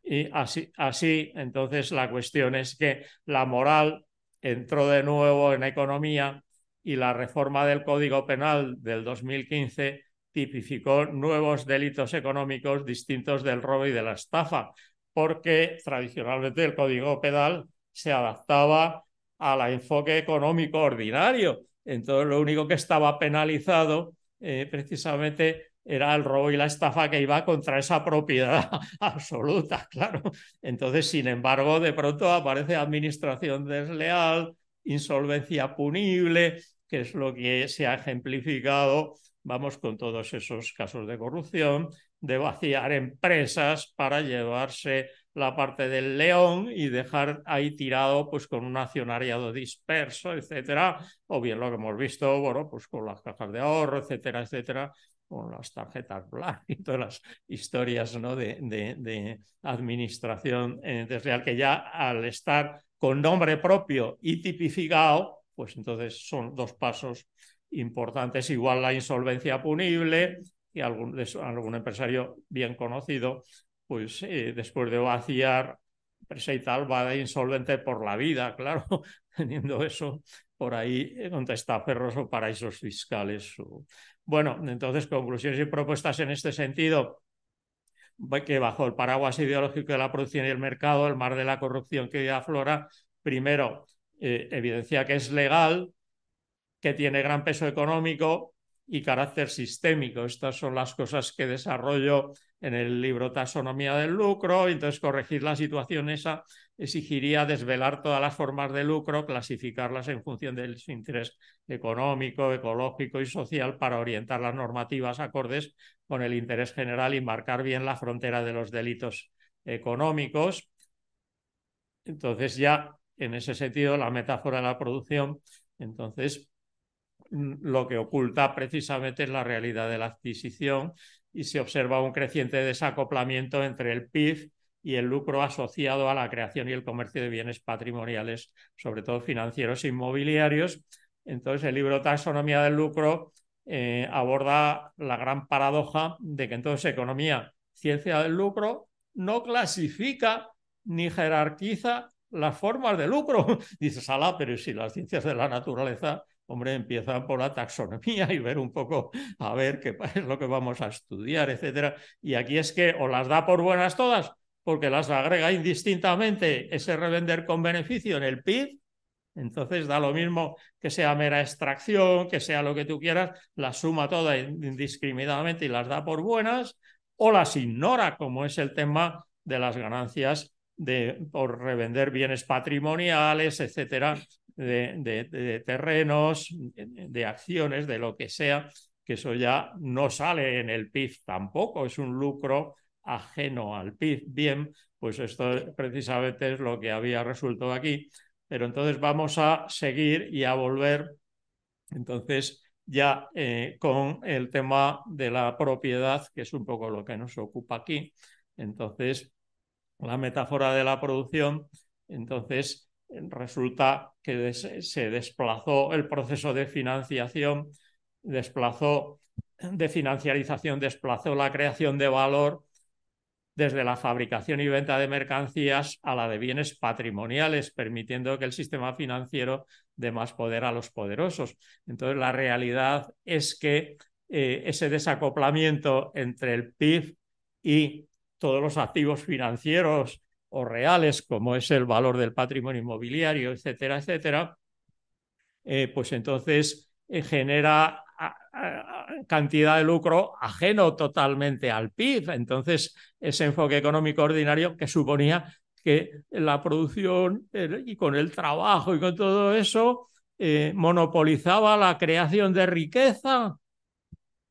Speaker 2: Y así, así, entonces, la cuestión es que la moral entró de nuevo en economía y la reforma del Código Penal del 2015 tipificó nuevos delitos económicos distintos del robo y de la estafa, porque tradicionalmente el Código Penal se adaptaba al enfoque económico ordinario. Entonces, lo único que estaba penalizado eh, precisamente era el robo y la estafa que iba contra esa propiedad absoluta, claro. Entonces, sin embargo, de pronto aparece administración desleal, insolvencia punible, que es lo que se ha ejemplificado, vamos, con todos esos casos de corrupción, de vaciar empresas para llevarse la parte del león y dejar ahí tirado pues con un accionariado disperso, etcétera, o bien lo que hemos visto, bueno, pues con las cajas de ahorro, etcétera, etcétera, con las tarjetas Black y todas las historias ¿no? de, de, administración desleal, que ya al estar con nombre propio y tipificado, pues entonces son dos pasos importantes, igual la insolvencia punible y algún, algún empresario bien conocido, pues eh, después de vaciar empresa y tal, va de insolvente por la vida, claro, teniendo eso por ahí con testaferros o paraísos fiscales. Bueno, entonces, conclusiones y propuestas en este sentido, que bajo el paraguas ideológico de la producción y el mercado, el mar de la corrupción que aflora, primero, eh, evidencia que es legal, que tiene gran peso económico y carácter sistémico. Estas son las cosas que desarrollo en el libro Taxonomía del lucro. Entonces, corregir la situación esa exigiría desvelar todas las formas de lucro, clasificarlas en función del interés económico, ecológico y social para orientar las normativas acordes con el interés general y marcar bien la frontera de los delitos económicos. Entonces, ya en ese sentido, la metáfora de la producción, entonces, lo que oculta precisamente es la realidad de la adquisición y se observa un creciente desacoplamiento entre el PIB y el lucro asociado a la creación y el comercio de bienes patrimoniales, sobre todo financieros e inmobiliarios. Entonces, el libro Taxonomía del lucro eh, aborda la gran paradoja de que entonces economía, ciencia del lucro, no clasifica ni jerarquiza las formas de lucro. Dices, ala, pero si las ciencias de la naturaleza hombre, empieza por la taxonomía y ver un poco a ver qué es lo que vamos a estudiar, etcétera. Y aquí es que o las da por buenas todas, porque las agrega indistintamente ese revender con beneficio en el PIB, entonces da lo mismo que sea mera extracción, que sea lo que tú quieras, las suma todas indiscriminadamente y las da por buenas, o las ignora, como es el tema de las ganancias de, por revender bienes patrimoniales, etcétera, de, terrenos, de acciones, de lo que sea, que eso ya no sale en el PIB tampoco, es un lucro ajeno al PIB. Bien, pues esto precisamente es lo que había resuelto aquí. Pero entonces vamos a seguir y a volver, entonces, ya eh, con el tema de la propiedad, que es un poco lo que nos ocupa aquí. Entonces, la metáfora de la producción, entonces, resulta que se desplazó el proceso de financiación, desplazó de financiarización, desplazó la creación de valor desde la fabricación y venta de mercancías a la de bienes patrimoniales, permitiendo que el sistema financiero dé más poder a los poderosos. Entonces, la realidad es que eh, ese desacoplamiento entre el PIB y todos los activos financieros o reales, como es el valor del patrimonio inmobiliario, etcétera, etcétera, eh, pues entonces eh, genera cantidad de lucro ajeno totalmente al PIB. Entonces, ese enfoque económico ordinario que suponía que la producción y con el trabajo y con todo eso eh, monopolizaba la creación de riqueza.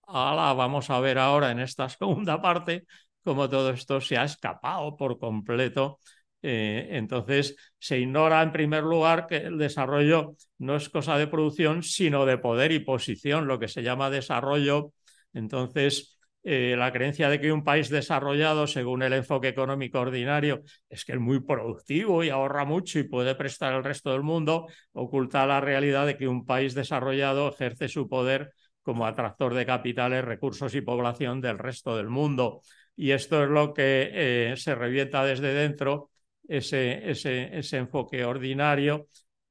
Speaker 2: Ahora vamos a ver ahora en esta segunda parte cómo todo esto se ha escapado por completo eh, entonces, se ignora en primer lugar que el desarrollo no es cosa de producción, sino de poder y posición, lo que se llama desarrollo. Entonces, eh, la creencia de que un país desarrollado, según el enfoque económico ordinario, es que es muy productivo y ahorra mucho y puede prestar al resto del mundo, oculta la realidad de que un país desarrollado ejerce su poder como atractor de capitales, recursos y población del resto del mundo. Y esto es lo que eh, se revienta desde dentro ese, ese, ese enfoque ordinario,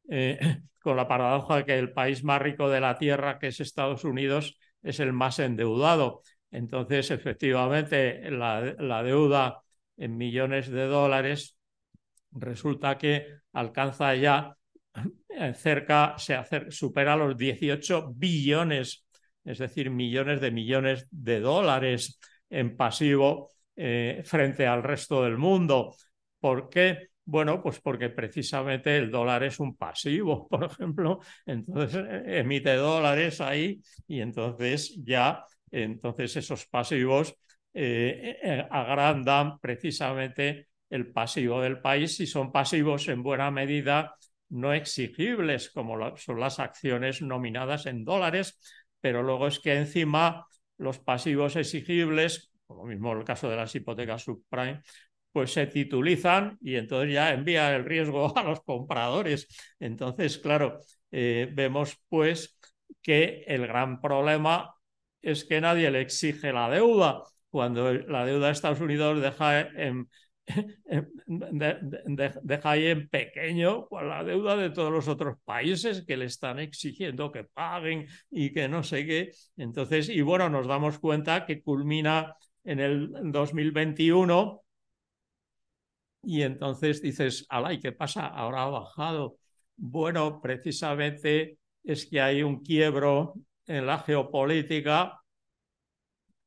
Speaker 2: eh, con la paradoja de que el país más rico de la Tierra, que es Estados Unidos, es el más endeudado. Entonces, efectivamente, la, la deuda en millones de dólares resulta que alcanza ya eh, cerca, se supera los 18 billones, es decir, millones de millones de dólares en pasivo eh, frente al resto del mundo. ¿Por qué? Bueno, pues porque precisamente el dólar es un pasivo, por ejemplo, entonces eh, emite dólares ahí y entonces ya, entonces esos pasivos eh, agrandan precisamente el pasivo del país y son pasivos en buena medida no exigibles como son las acciones nominadas en dólares, pero luego es que encima los pasivos exigibles, como mismo el caso de las hipotecas subprime, pues se titulizan y entonces ya envía el riesgo a los compradores. Entonces, claro, eh, vemos pues que el gran problema es que nadie le exige la deuda. Cuando la deuda de Estados Unidos deja en, deja ahí en pequeño la deuda de todos los otros países que le están exigiendo que paguen y que no sé qué. Entonces, y bueno, nos damos cuenta que culmina en el 2021 y entonces dices, ¿y qué pasa? Ahora ha bajado. Bueno, precisamente es que hay un quiebro en la geopolítica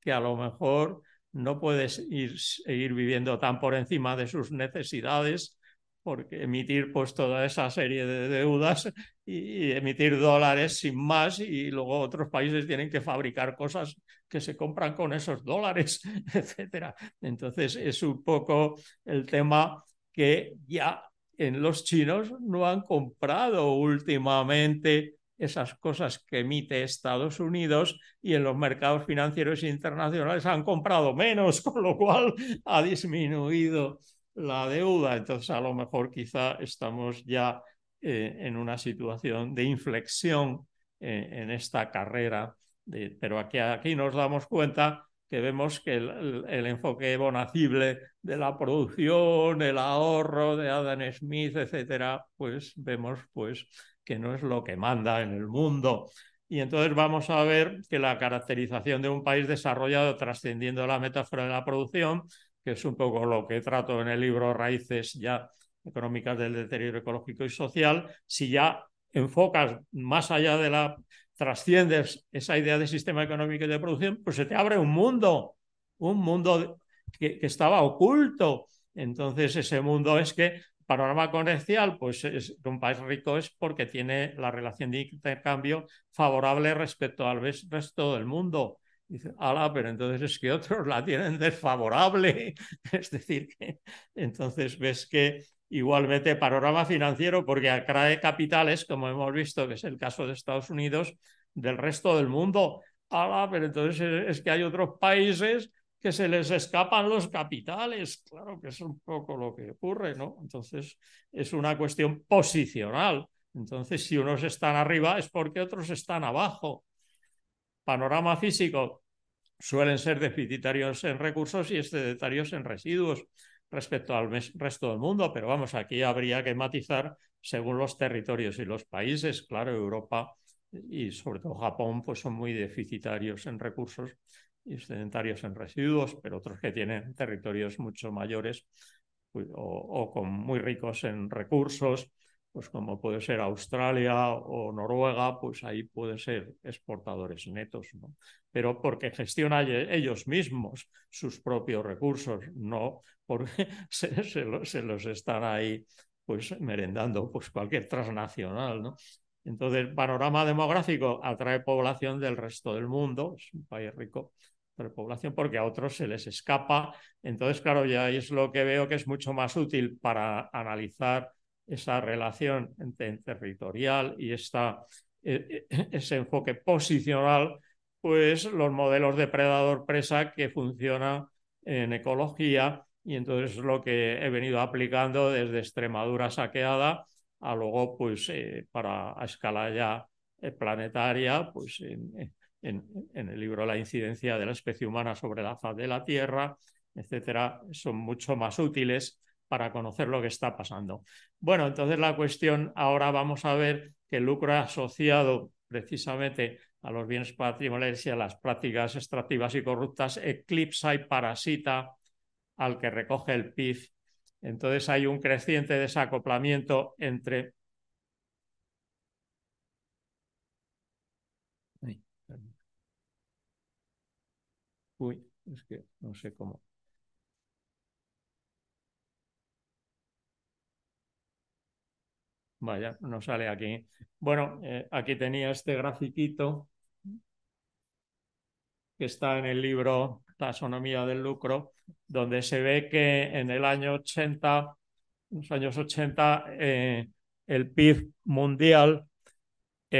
Speaker 2: que a lo mejor no puedes ir, seguir viviendo tan por encima de sus necesidades porque emitir pues toda esa serie de deudas y, emitir dólares sin más y luego otros países tienen que fabricar cosas que se compran con esos dólares, etcétera. Entonces es un poco el tema que ya en los chinos no han comprado últimamente esas cosas que emite Estados Unidos y en los mercados financieros internacionales han comprado menos, con lo cual ha disminuido la deuda. Entonces, a lo mejor quizá estamos ya eh, en una situación de inflexión eh, en esta carrera, pero aquí, aquí nos damos cuenta que vemos que el, enfoque bonacible de la producción, el ahorro de Adam Smith, etcétera, pues vemos pues que no es lo que manda en el mundo. Y entonces vamos a ver que la caracterización de un país desarrollado trascendiendo la metáfora de la producción que es un poco lo que trato en el libro Raíces ya económicas del deterioro ecológico y social, si ya enfocas más allá de la, trasciendes esa idea de sistema económico y de producción, pues se te abre un mundo, un mundo que, estaba oculto. Entonces ese mundo es que panorama comercial, pues es, un país rico es porque tiene la relación de intercambio favorable respecto al resto del mundo. Dice, ala, pero entonces es que otros la tienen desfavorable. es decir, entonces ves que igualmente panorama financiero, porque atrae capitales, como hemos visto, que es el caso de Estados Unidos, del resto del mundo. Ala, pero entonces es que hay otros países que se les escapan los capitales. Claro que es un poco lo que ocurre, ¿no? Entonces es una cuestión posicional. Entonces, si unos están arriba es porque otros están abajo panorama físico suelen ser deficitarios en recursos y excedentarios en residuos respecto al resto del mundo, pero vamos, aquí habría que matizar según los territorios y los países. Claro, Europa y sobre todo Japón pues son muy deficitarios en recursos y excedentarios en residuos, pero otros que tienen territorios mucho mayores pues, o con muy ricos en recursos pues como puede ser Australia o Noruega, pues ahí pueden ser exportadores netos, ¿no? Pero porque gestionan ellos mismos sus propios recursos, no porque se, los están ahí pues merendando pues cualquier transnacional, ¿no? Entonces, panorama demográfico atrae población del resto del mundo, es un país rico, población porque a otros se les escapa. Entonces, claro, ya es lo que veo que es mucho más útil para analizar esa relación entre territorial y esta, e, e, ese enfoque posicional, pues los modelos depredador-presa que funcionan en ecología y entonces es lo que he venido aplicando desde Extremadura saqueada a luego, pues, eh, para a escala ya eh, planetaria, pues en, en, el libro La incidencia de la especie humana sobre la faz de la Tierra, etcétera, son mucho más útiles para conocer lo que está pasando. Bueno, entonces la cuestión, ahora vamos a ver que el lucro asociado precisamente a los bienes patrimoniales y a las prácticas extractivas y corruptas eclipsa y parasita al que recoge el PIB. Entonces hay un creciente desacoplamiento entre Uy, es que no sé cómo. Vaya, no sale aquí. Bueno, eh, aquí tenía este grafiquito que está en el libro Taxonomía del lucro, donde se ve que en el año 80, en los años 80, eh, el PIB mundial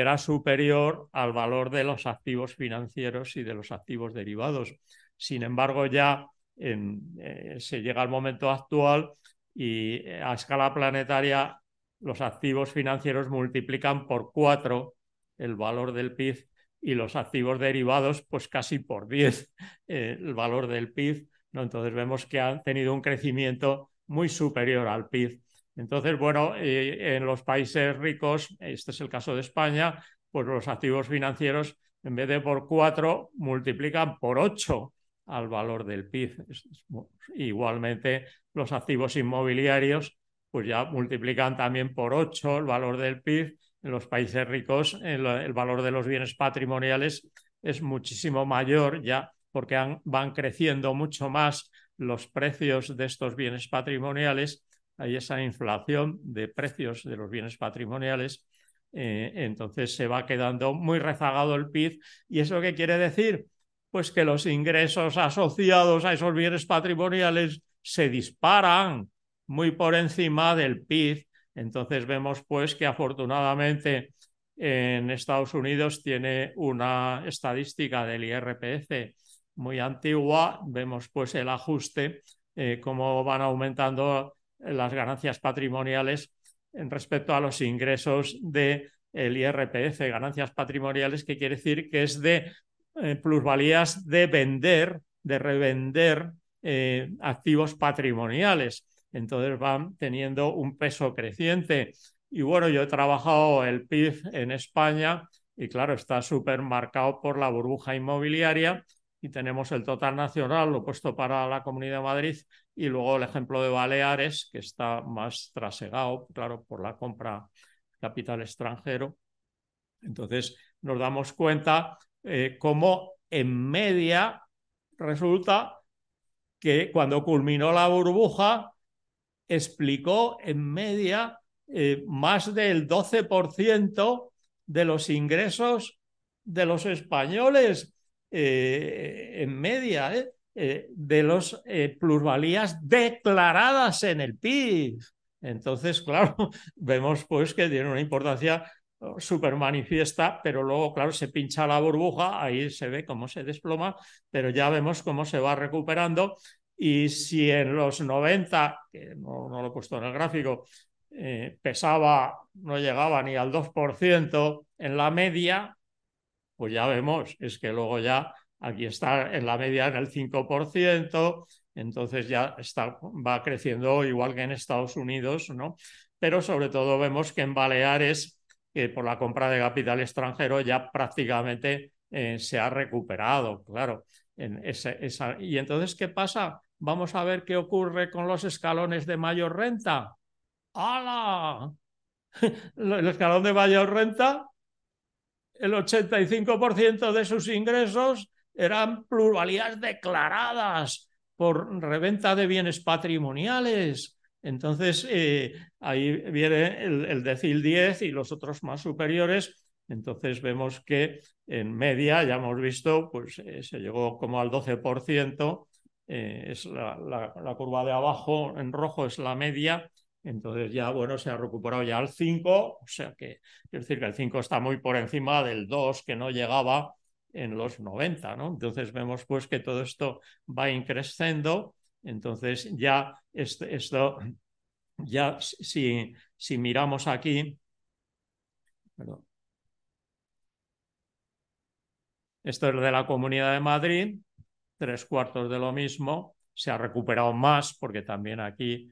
Speaker 2: era superior al valor de los activos financieros y de los activos derivados. Sin embargo, ya eh, se llega al momento actual y eh, a escala planetaria los activos financieros multiplican por cuatro el valor del PIB y los activos derivados pues casi por diez eh, el valor del PIB. Entonces vemos que han tenido un crecimiento muy superior al PIB. Entonces, bueno, en los países ricos, este es el caso de España, pues los activos financieros en vez de por cuatro multiplican por ocho al valor del PIB. Igualmente, los activos inmobiliarios pues ya multiplican también por ocho el valor del PIB. En los países ricos el, valor de los bienes patrimoniales es muchísimo mayor ya porque van creciendo mucho más los precios de estos bienes patrimoniales. Hay esa inflación de precios de los bienes patrimoniales. Eh, entonces se va quedando muy rezagado el PIB. ¿Y eso qué quiere decir? pues que los ingresos asociados a esos bienes patrimoniales se disparan muy por encima del PIB. Entonces vemos pues que afortunadamente en Estados Unidos tiene una estadística del IRPF muy antigua. Vemos pues el ajuste, eh, cómo van aumentando las ganancias patrimoniales en respecto a los ingresos del IRPF, ganancias patrimoniales, que quiere decir que es de eh, plusvalías de vender, de revender eh, activos patrimoniales. Entonces van teniendo un peso creciente. Y bueno, yo he trabajado el PIB en España y claro, está súper marcado por la burbuja inmobiliaria y tenemos el total nacional, lo puesto para la Comunidad de Madrid, y luego el ejemplo de Baleares, que está más trasegado, claro, por la compra capital extranjero. Entonces nos damos cuenta eh, como en media resulta que cuando culminó la burbuja explicó en media eh, más del 12% de los ingresos de los españoles eh, en media de los plusvalías declaradas en el PIB. Entonces, claro, vemos pues que tiene una importancia súper manifiesta, pero luego, claro, se pincha la burbuja, ahí se ve cómo se desploma, pero ya vemos cómo se va recuperando. Y si en los 90, que no, lo he puesto en el gráfico, eh, pesaba, no llegaba ni al 2% en la media, pues ya vemos, es que luego ya aquí está en la media en el 5%, entonces ya está, va creciendo igual que en Estados Unidos, ¿no? Pero sobre todo vemos que en Baleares que por la compra de capital extranjero ya prácticamente eh, se ha recuperado, claro. En esa... Y entonces, ¿qué pasa? Vamos a ver qué ocurre con los escalones de mayor renta. ¡Hala! El escalón de mayor renta, el 85% de sus ingresos eran pluralidades declaradas por reventa de bienes patrimoniales. Entonces, eh, ahí viene el, decil 10 y los otros más superiores, Entonces vemos que en media, ya hemos visto, pues eh, se llegó como al 12%, eh, es la, curva de abajo en rojo es la media, entonces ya, bueno, se ha recuperado ya al 5, o sea que, quiero decir que el 5 está muy por encima del 2 que no llegaba en los 90, ¿no? Entonces vemos pues que todo esto va increciendo, entonces ya esto, ya si, si miramos aquí, Esto es de la Comunidad de Madrid, tres cuartos de lo mismo. Se ha recuperado más porque también aquí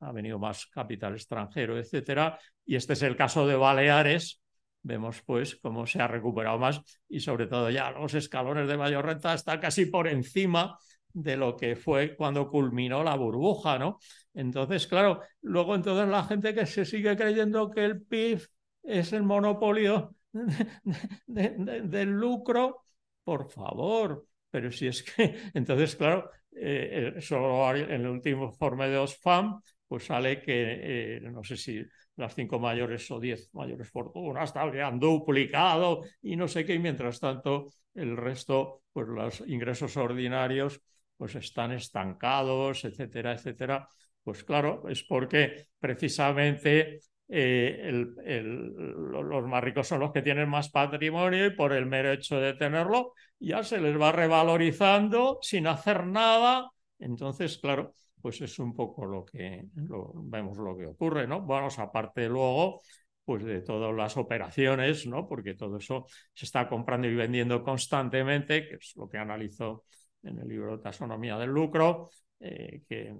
Speaker 2: ha venido más capital extranjero, etcétera. Y este es el caso de Baleares. Vemos pues cómo se ha recuperado más y sobre todo ya los escalones de mayor renta están casi por encima de lo que fue cuando culminó la burbuja, ¿no? Entonces, claro, luego entonces la gente que se sigue creyendo que el PIB es el monopolio del lucro, por favor. Pero si es que, entonces, claro, eh, eh, solo en el último informe de Osfam, pues sale que eh, no sé si las cinco mayores o diez mayores fortunas tal han duplicado y no sé qué, y mientras tanto el resto, pues los ingresos ordinarios, pues están estancados, etcétera, etcétera. Pues claro, es porque precisamente eh, los más ricos son los que tienen más patrimonio y por el mero hecho de tenerlo ya se les va revalorizando sin hacer nada. Entonces, claro, pues es un poco lo que vemos lo que ocurre, ¿no? Bueno, aparte luego pues de todas las operaciones, ¿no? Porque todo eso se está comprando y vendiendo constantemente, que es lo que analizó en el libro Taxonomía del Lucro, eh, que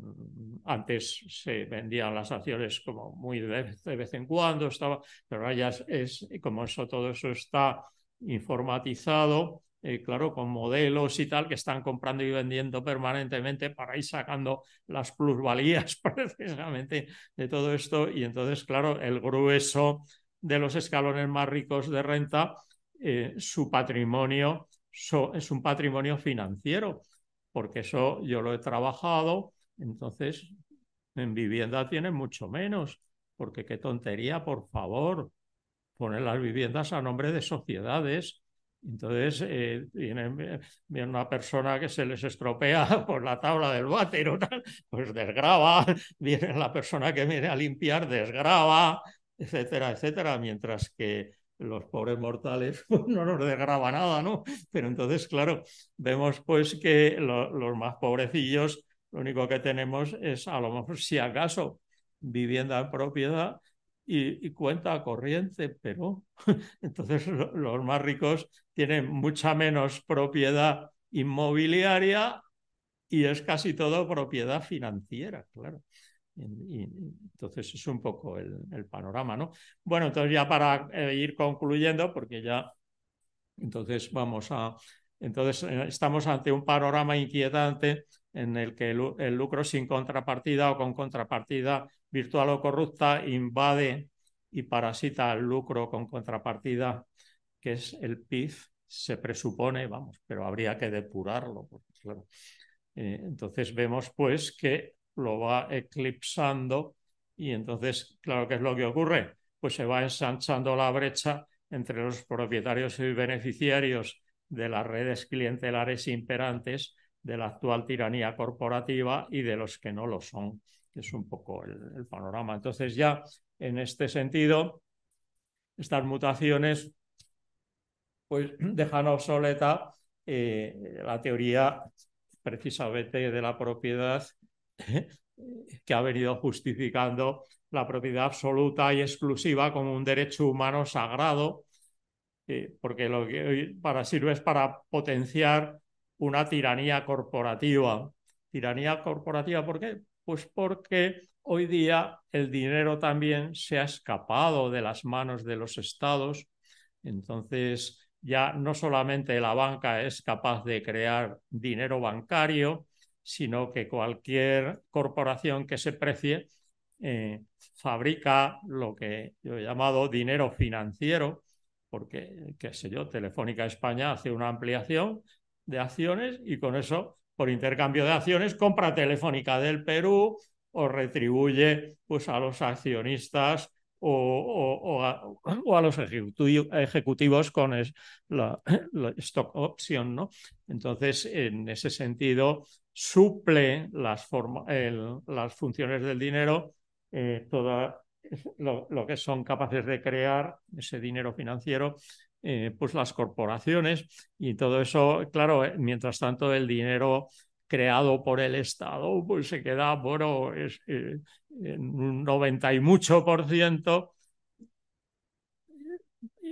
Speaker 2: antes se vendían las acciones como muy de vez, en cuando, estaba, pero ahora ya es, como eso, todo eso está informatizado, eh, claro, con modelos y tal que están comprando y vendiendo permanentemente para ir sacando las plusvalías precisamente de todo esto. Y entonces, claro, el grueso de los escalones más ricos de renta, eh, su patrimonio es un patrimonio financiero porque eso yo lo he trabajado, entonces en vivienda tiene mucho menos, porque qué tontería, por favor, poner las viviendas a nombre de sociedades. Entonces, eh, viene, una persona que se les estropea por la tabla del váter, pues desgraba, viene la persona que viene a limpiar, desgraba, etcétera, etcétera, mientras que los pobres mortales pues, no nos desgraba nada, ¿no? Pero entonces, claro, vemos pues que los más pobrecillos, lo único que tenemos es a lo mejor, si acaso, vivienda en propiedad y, cuenta corriente, pero entonces los más ricos tienen mucha menos propiedad inmobiliaria y es casi todo propiedad financiera, claro. Y, entonces es un poco el, panorama, ¿no? Bueno, entonces ya para eh, ir concluyendo, porque ya entonces vamos a, entonces eh, estamos ante un panorama inquietante en el que el, lucro sin contrapartida o con contrapartida virtual o corrupta invade y parasita el lucro con contrapartida, que es el PIB, se presupone, vamos, pero habría que depurarlo. claro. Eh, entonces vemos pues que lo va eclipsando y entonces, claro, ¿qué es lo que ocurre? Pues se va ensanchando la brecha entre los propietarios y beneficiarios de las redes clientelares imperantes de la actual tiranía corporativa y de los que no lo son, es un poco el, panorama. Entonces ya en este sentido, estas mutaciones pues dejan obsoleta eh, la teoría precisamente de la propiedad que ha venido justificando la propiedad absoluta y exclusiva como un derecho humano sagrado, eh, porque lo que hoy para sirve es para potenciar una tiranía corporativa. Tiranía corporativa, ¿por qué? Pues porque hoy día el dinero también se ha escapado de las manos de los estados. Entonces, ya no solamente la banca es capaz de crear dinero bancario, sino que cualquier corporación que se precie eh, fabrica lo que yo he llamado dinero financiero, porque, qué sé yo, Telefónica España hace una ampliación de acciones y con eso, por intercambio de acciones, compra Telefónica del Perú o retribuye pues, a los accionistas o, a, los ejecutivos con la, stock option. ¿no? Entonces, en ese sentido, suple las, las funciones del dinero eh, todo lo, que son capaces de crear ese dinero financiero eh, pues las corporaciones y todo eso, claro, eh, mientras tanto el dinero creado por el Estado, pues se queda, bueno, es, eh, en un 90 y mucho por ciento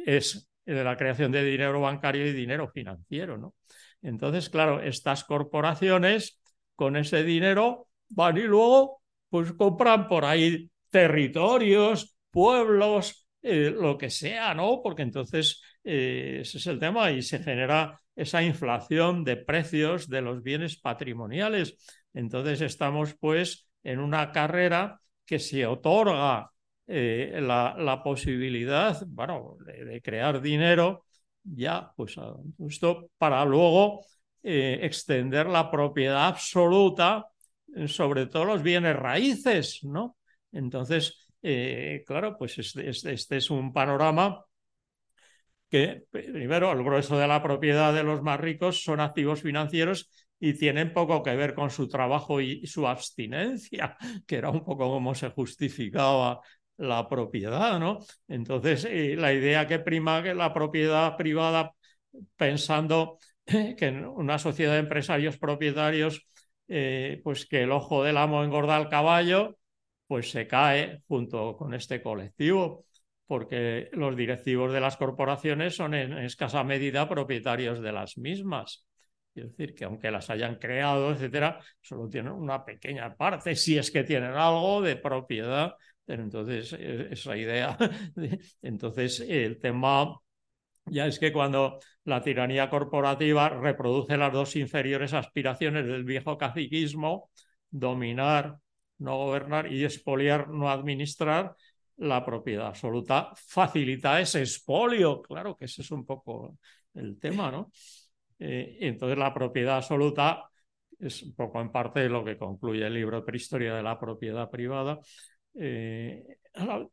Speaker 2: es de la creación de dinero bancario y dinero financiero, ¿no? Entonces, claro, estas corporaciones con ese dinero van y luego pues compran por ahí territorios, pueblos, lo que sea, ¿no? Porque entonces eh, ese es el tema y se genera esa inflación de precios de los bienes patrimoniales. Entonces estamos pues en una carrera que se otorga eh, la, posibilidad, bueno, de, crear dinero ya, pues justo para luego eh, extender la propiedad absoluta sobre todos los bienes raíces, ¿no? Entonces, claro, pues este, este es un panorama que primero el grueso de la propiedad de los más ricos son activos financieros y tienen poco que ver con su trabajo y su abstinencia, que era un poco como se justificaba la propiedad, ¿no? Entonces, eh, la idea que prima que la propiedad privada, pensando que en una sociedad de empresarios propietarios, eh, pues que el ojo del amo engorda al caballo, pues se cae junto con este colectivo porque los directivos de las corporaciones son en escasa medida propietarios de las mismas. Es decir, que aunque las hayan creado, etcétera, solo tienen una pequeña parte, si es que tienen algo de propiedad. Pero entonces, e, esa idea. Entonces, el tema ya es que cuando la tiranía corporativa reproduce las dos inferiores aspiraciones del viejo caciquismo, dominar, no gobernar y expoliar, no administrar, la propiedad absoluta facilita ese expolio, claro que ese es un poco el tema, ¿no? Eh, entonces la propiedad absoluta es un poco en parte lo que concluye el libro Prehistoria de la propiedad privada. Eh,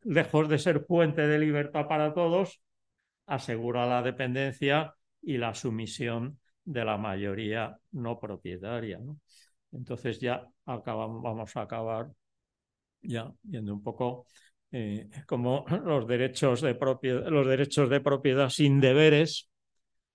Speaker 2: lejos de ser fuente de libertad para todos, asegura la dependencia y la sumisión de la mayoría no propietaria. Entonces ya acabamos, vamos a acabar ya viendo un poco eh, como los derechos, de propiedad, los derechos de propiedad sin deberes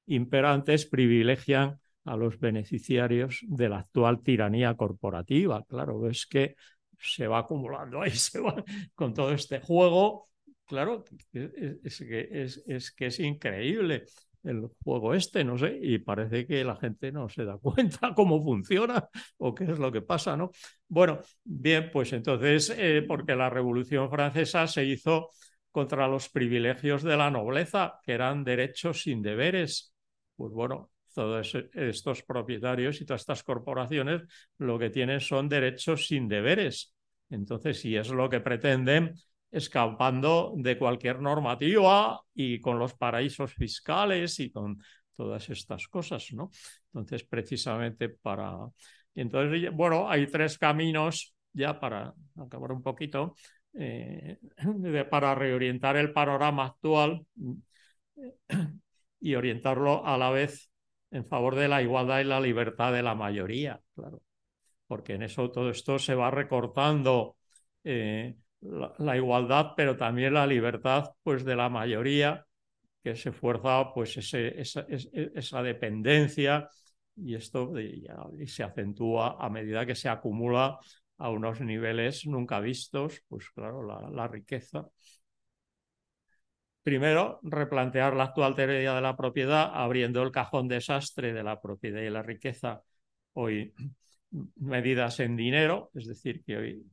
Speaker 2: imperantes privilegian a los beneficiarios de la actual tiranía corporativa. Claro, es que se va acumulando ahí, se va con todo este juego. Claro, es, es que es increíble el juego este, no sé, y parece que la gente no se da cuenta cómo funciona o qué es lo que pasa, ¿no? Bueno, bien, pues entonces, eh, porque la Revolución Francesa se hizo contra los privilegios de la nobleza, que eran derechos sin deberes. Pues bueno, todos estos propietarios y todas estas corporaciones lo que tienen son derechos sin deberes. Entonces, si es lo que pretenden, escapando de cualquier normativa y con los paraísos fiscales y con todas estas cosas, ¿no? Entonces, precisamente para... Entonces, bueno, hay tres caminos ya para acabar un poquito, eh, para reorientar el panorama actual y orientarlo a la vez en favor de la igualdad y la libertad de la mayoría, claro, porque en eso todo esto se va recortando eh, la, igualdad, pero también la libertad pues, de la mayoría, que se fuerza pues, esa, esa, dependencia y esto y se acentúa a medida que se acumula a unos niveles nunca vistos, pues claro, la, la riqueza. Primero, replantear la actual teoría de la propiedad, abriendo el cajón desastre de la propiedad y la riqueza, hoy medidas en dinero, es decir, que hoy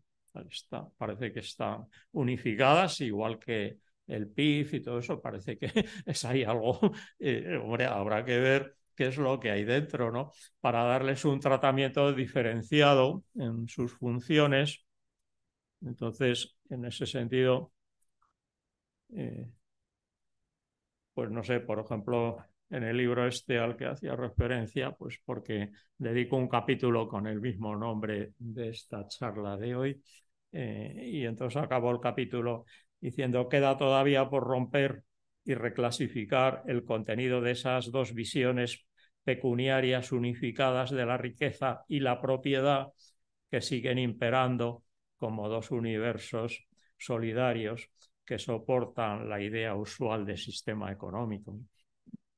Speaker 2: parece que están unificadas, igual que el PIB y todo eso, parece que es ahí algo, eh, hombre, habrá que ver qué es lo que hay dentro, ¿no? Para darles un tratamiento diferenciado en sus funciones. Entonces, en ese sentido, eh, pues no sé, por ejemplo, en el libro este al que hacía referencia, pues porque dedico un capítulo con el mismo nombre de esta charla de hoy, eh, y entonces acabó el capítulo diciendo queda todavía por romper y reclasificar el contenido de esas dos visiones pecuniarias unificadas de la riqueza y la propiedad que siguen imperando como dos universos solidarios que soportan la idea usual de sistema económico.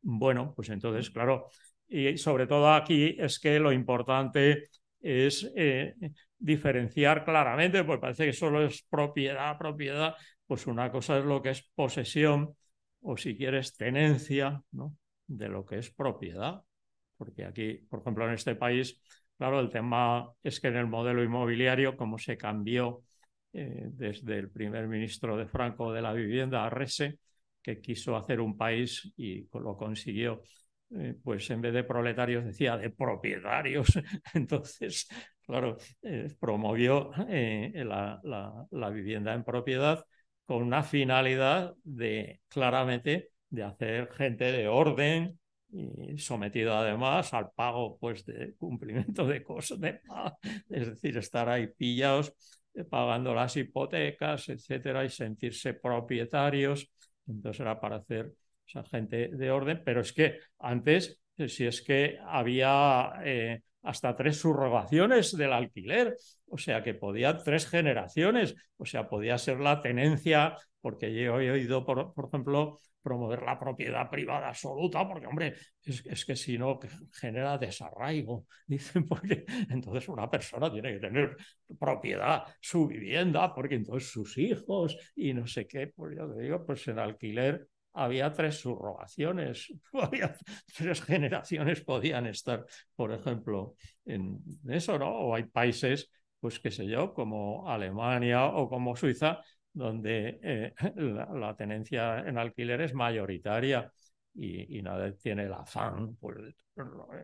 Speaker 2: Bueno, pues entonces, claro, y sobre todo aquí es que lo importante es eh, diferenciar claramente, pues parece que solo es propiedad, propiedad, pues una cosa es lo que es posesión o si quieres tenencia ¿no? de lo que es propiedad porque aquí, por ejemplo, en este país, claro, el tema es que en el modelo inmobiliario, como se cambió eh, desde el primer ministro de Franco de la vivienda, Arrese, que quiso hacer un país y lo consiguió, eh, pues en vez de proletarios decía de propietarios. Entonces, claro, eh, promovió la, la vivienda en propiedad con una finalidad de claramente de hacer gente de orden, y sometido además al pago pues de cumplimiento de cosas, de, es decir, estar ahí pillados eh, pagando las hipotecas, etcétera, y sentirse propietarios. Entonces era para hacer esa gente de orden, pero es que antes, eh, si es que había eh, hasta tres subrogaciones del alquiler, o sea que podía tres generaciones, o sea, podía ser la tenencia, porque yo he oído, por, por ejemplo, promover la propiedad privada absoluta, porque, hombre, es, que si no genera desarraigo, dicen, porque entonces una persona tiene que tener propiedad, su vivienda, porque entonces sus hijos y no sé qué, pues yo te digo, pues en alquiler había tres subrogaciones, había tres generaciones podían estar, por ejemplo, en eso, ¿no? O hay países, pues qué sé yo, como Alemania o como Suiza, donde eh, la, tenencia en alquiler es mayoritaria y, y nadie tiene el afán pues,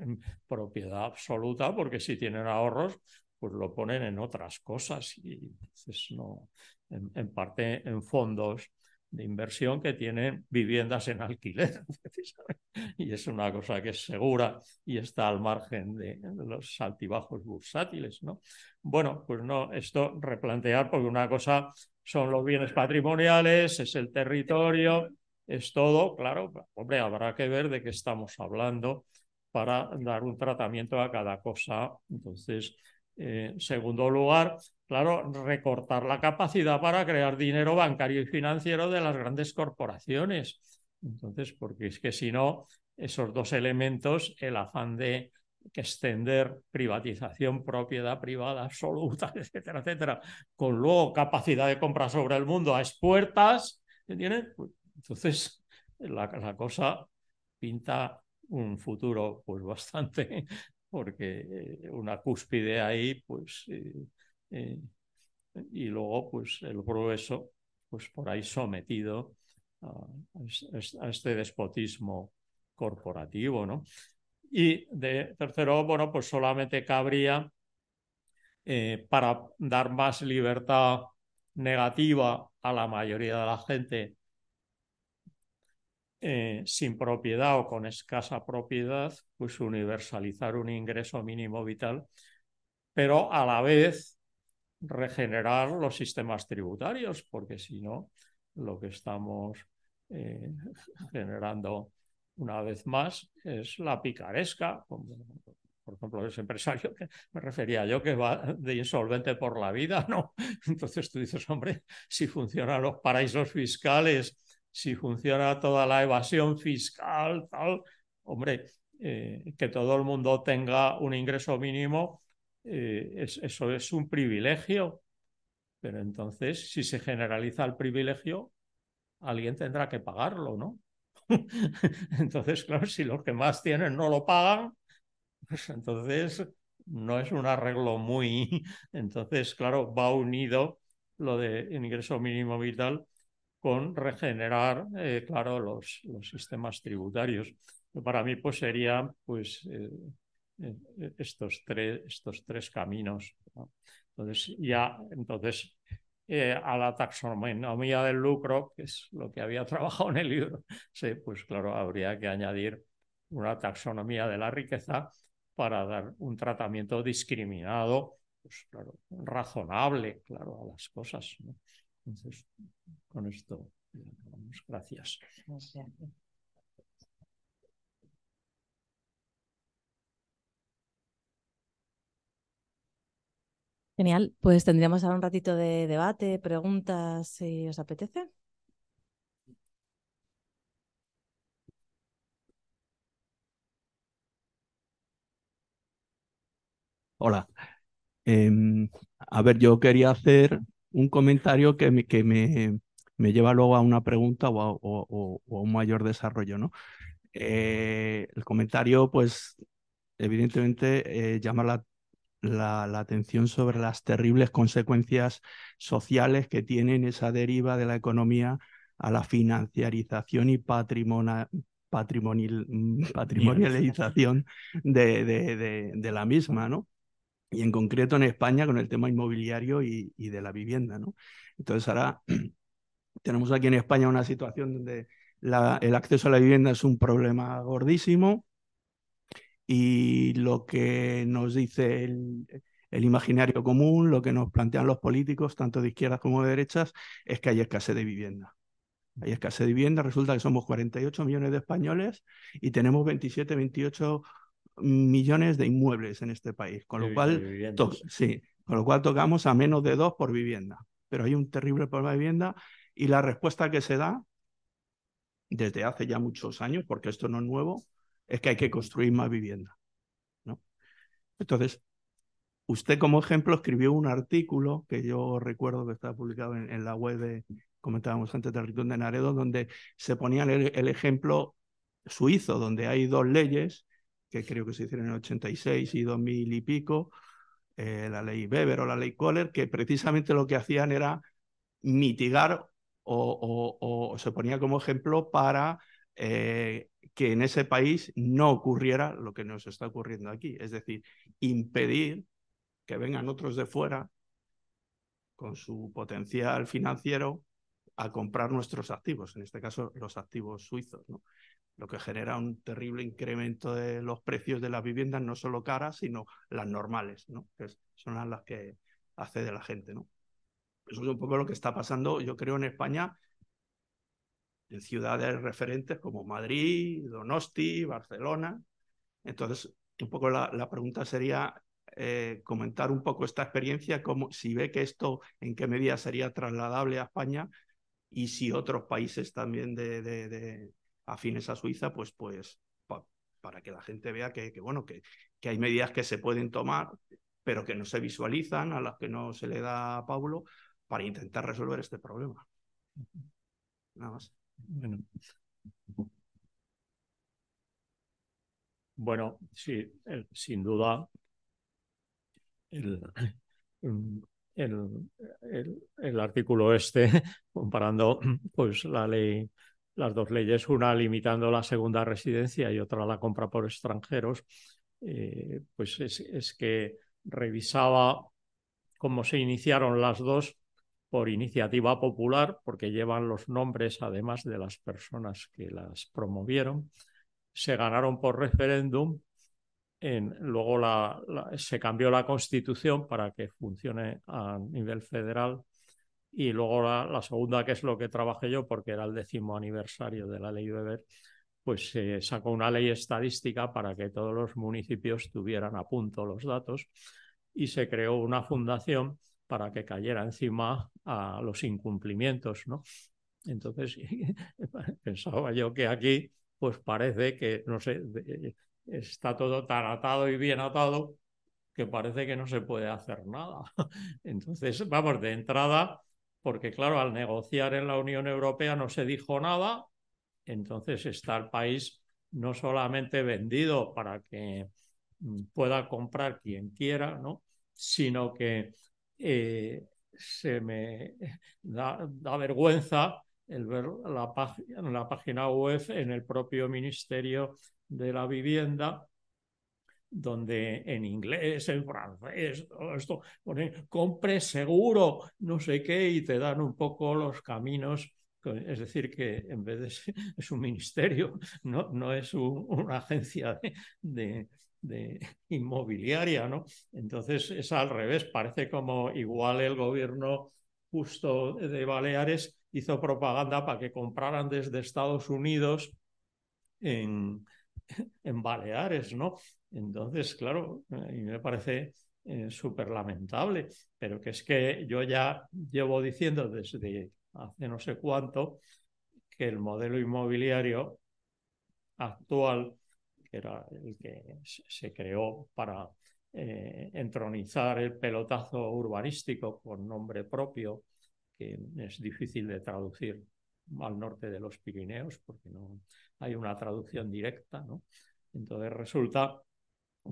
Speaker 2: en propiedad absoluta, porque si tienen ahorros, pues lo ponen en otras cosas y entonces no, en, parte en fondos de inversión que tienen viviendas en alquiler. y es una cosa que es segura y está al margen de, los altibajos bursátiles. ¿no? Bueno, pues no, esto replantear porque una cosa son los bienes patrimoniales, es el territorio, es todo, claro, hombre, habrá que ver de qué estamos hablando para dar un tratamiento a cada cosa. Entonces, en eh, segundo lugar, claro, recortar la capacidad para crear dinero bancario y financiero de las grandes corporaciones. Entonces, porque es que si no, esos dos elementos, el afán de extender privatización, propiedad privada absoluta, etcétera, etcétera, con luego capacidad de compra sobre el mundo a expuertas, ¿entiendes? Pues, entonces, la, la, cosa pinta un futuro pues bastante, porque eh, una cúspide ahí, pues, eh, eh, y luego pues el grueso, pues por ahí sometido a, este despotismo corporativo, ¿no? Y de tercero, bueno, pues solamente cabría para dar más libertad negativa a la mayoría de la gente eh, sin propiedad o con escasa propiedad, pues universalizar un ingreso mínimo vital, pero a la vez regenerar los sistemas tributarios, porque si no, lo que estamos eh, generando una vez más, es la picaresca. Por ejemplo, ese empresario que me refería yo que va de insolvente por la vida, ¿no? Entonces tú dices, hombre, si funcionan los paraísos fiscales, si funciona toda la evasión fiscal, tal, hombre, eh, que todo el mundo tenga un ingreso mínimo, eh, eso es un privilegio. Pero entonces, si se generaliza el privilegio, alguien tendrá que pagarlo, ¿no? entonces, claro, si los que más tienen no lo pagan, pues entonces no es un arreglo muy... Entonces, claro, va unido lo de ingreso mínimo vital con regenerar, eh, claro, los, los, sistemas tributarios. Para mí, pues serían pues, eh, eh, estos, tres, estos tres caminos. Entonces, ya, entonces, eh, a la taxonomía del lucro, que es lo que había trabajado en el libro, sí, pues claro, habría que añadir una taxonomía de la riqueza para dar un tratamiento discriminado, pues claro, razonable, claro, a las cosas. Entonces, con esto, gracias. gracias.
Speaker 1: Genial, pues tendríamos ahora un ratito de debate, preguntas, si os apetece.
Speaker 3: Hola. Em, a ver, yo quería hacer un comentario que me, que me, me lleva luego a una pregunta o a, un mayor desarrollo, ¿no? Eh, el comentario, pues, evidentemente eh, llama la la, atención sobre las terribles consecuencias sociales que tienen esa deriva de la economía a la financiarización y patrimonial, patrimonialización de, de, de, la misma, ¿no? Y en concreto en España con el tema inmobiliario y, de la vivienda, ¿no? Entonces ahora tenemos aquí en España una situación donde el acceso a la vivienda es un problema gordísimo, y lo que nos dice el, imaginario común, lo que nos plantean los políticos, tanto de izquierdas como de derechas, es que hay escasez de vivienda. Hay escasez de vivienda, resulta que somos 48 millones de españoles y tenemos 27, 28 millones de inmuebles en este país, con lo, cual, sí, con lo cual tocamos a menos de dos por vivienda. Pero hay un terrible problema de vivienda y la respuesta que se da desde hace ya muchos años, porque esto no es nuevo, es que hay que construir más vivienda. ¿no? Entonces, usted como ejemplo escribió un artículo que yo recuerdo que está publicado en, la web de, comentábamos antes, del Ritón de Naredo, donde se ponía el, ejemplo suizo, donde hay dos leyes, que creo que se hicieron en el 86 y 2000 y pico, eh, la ley Weber o la ley Kohler, que precisamente lo que hacían era mitigar o, se ponía como ejemplo para eh, que en ese país no ocurriera lo que nos está ocurriendo aquí, es decir, impedir que vengan otros de fuera con su potencial financiero a comprar nuestros activos, en este caso los activos suizos, ¿no? lo que genera un terrible incremento de los precios de las viviendas, no solo caras, sino las normales, ¿no? que son las que accede la gente. ¿no? Eso es un poco lo que está pasando, yo creo, en España en ciudades referentes como Madrid, Donosti, Barcelona. Entonces, un poco la, pregunta sería eh, comentar un poco esta experiencia, como, si ve que esto en qué medida sería trasladable a España y si otros países también de, afines a Suiza, pues, pues para que la gente vea que, bueno, que, hay medidas que se pueden tomar, pero que no se visualizan, a las que no se le da a Pablo, para intentar resolver este problema. Nada más.
Speaker 2: Bueno. Bueno, sí, sin duda el, artículo este, comparando pues la ley, las dos leyes, una limitando la segunda residencia y otra la compra por extranjeros, eh, pues es, es que revisaba cómo se iniciaron las dos por iniciativa popular, porque llevan los nombres además de las personas que las promovieron. Se ganaron por referéndum. En, luego se cambió la constitución para que funcione a nivel federal. Y luego la, segunda, que es lo que trabajé yo, porque era el décimo aniversario de la ley Weber, pues se sacó una ley estadística para que todos los municipios tuvieran a punto los datos y se creó una fundación para que cayera encima a los incumplimientos, ¿no? Entonces, pensaba yo que aquí, pues parece que, no sé, está todo tan atado y bien atado que parece que no se puede hacer nada. Entonces, vamos, de entrada, porque claro, al negociar en la Unión Europea no se dijo nada, entonces está el país no solamente vendido para que mm, pueda comprar quien quiera, ¿no? sino que eh, se me da, vergüenza el ver la, la página web en el propio Ministerio de la Vivienda, donde en inglés, en francés, todo esto, pone compre seguro, no sé qué, y te dan un poco los caminos. Es decir, que en vez de ser, es un ministerio, no, no es una agencia de, de inmobiliaria, ¿no? Entonces es al revés, parece como igual el gobierno justo de Baleares hizo propaganda para que compraran desde Estados Unidos en, en Baleares, ¿no? Entonces, claro, a mí me parece eh, súper lamentable, pero que es que yo ya llevo diciendo desde hace no sé cuánto que el modelo inmobiliario actual, que era el que se creó para eh, entronizar el pelotazo urbanístico con nombre propio, que es difícil de traducir al norte de los Pirineos, porque no hay una traducción directa, ¿no? Entonces resulta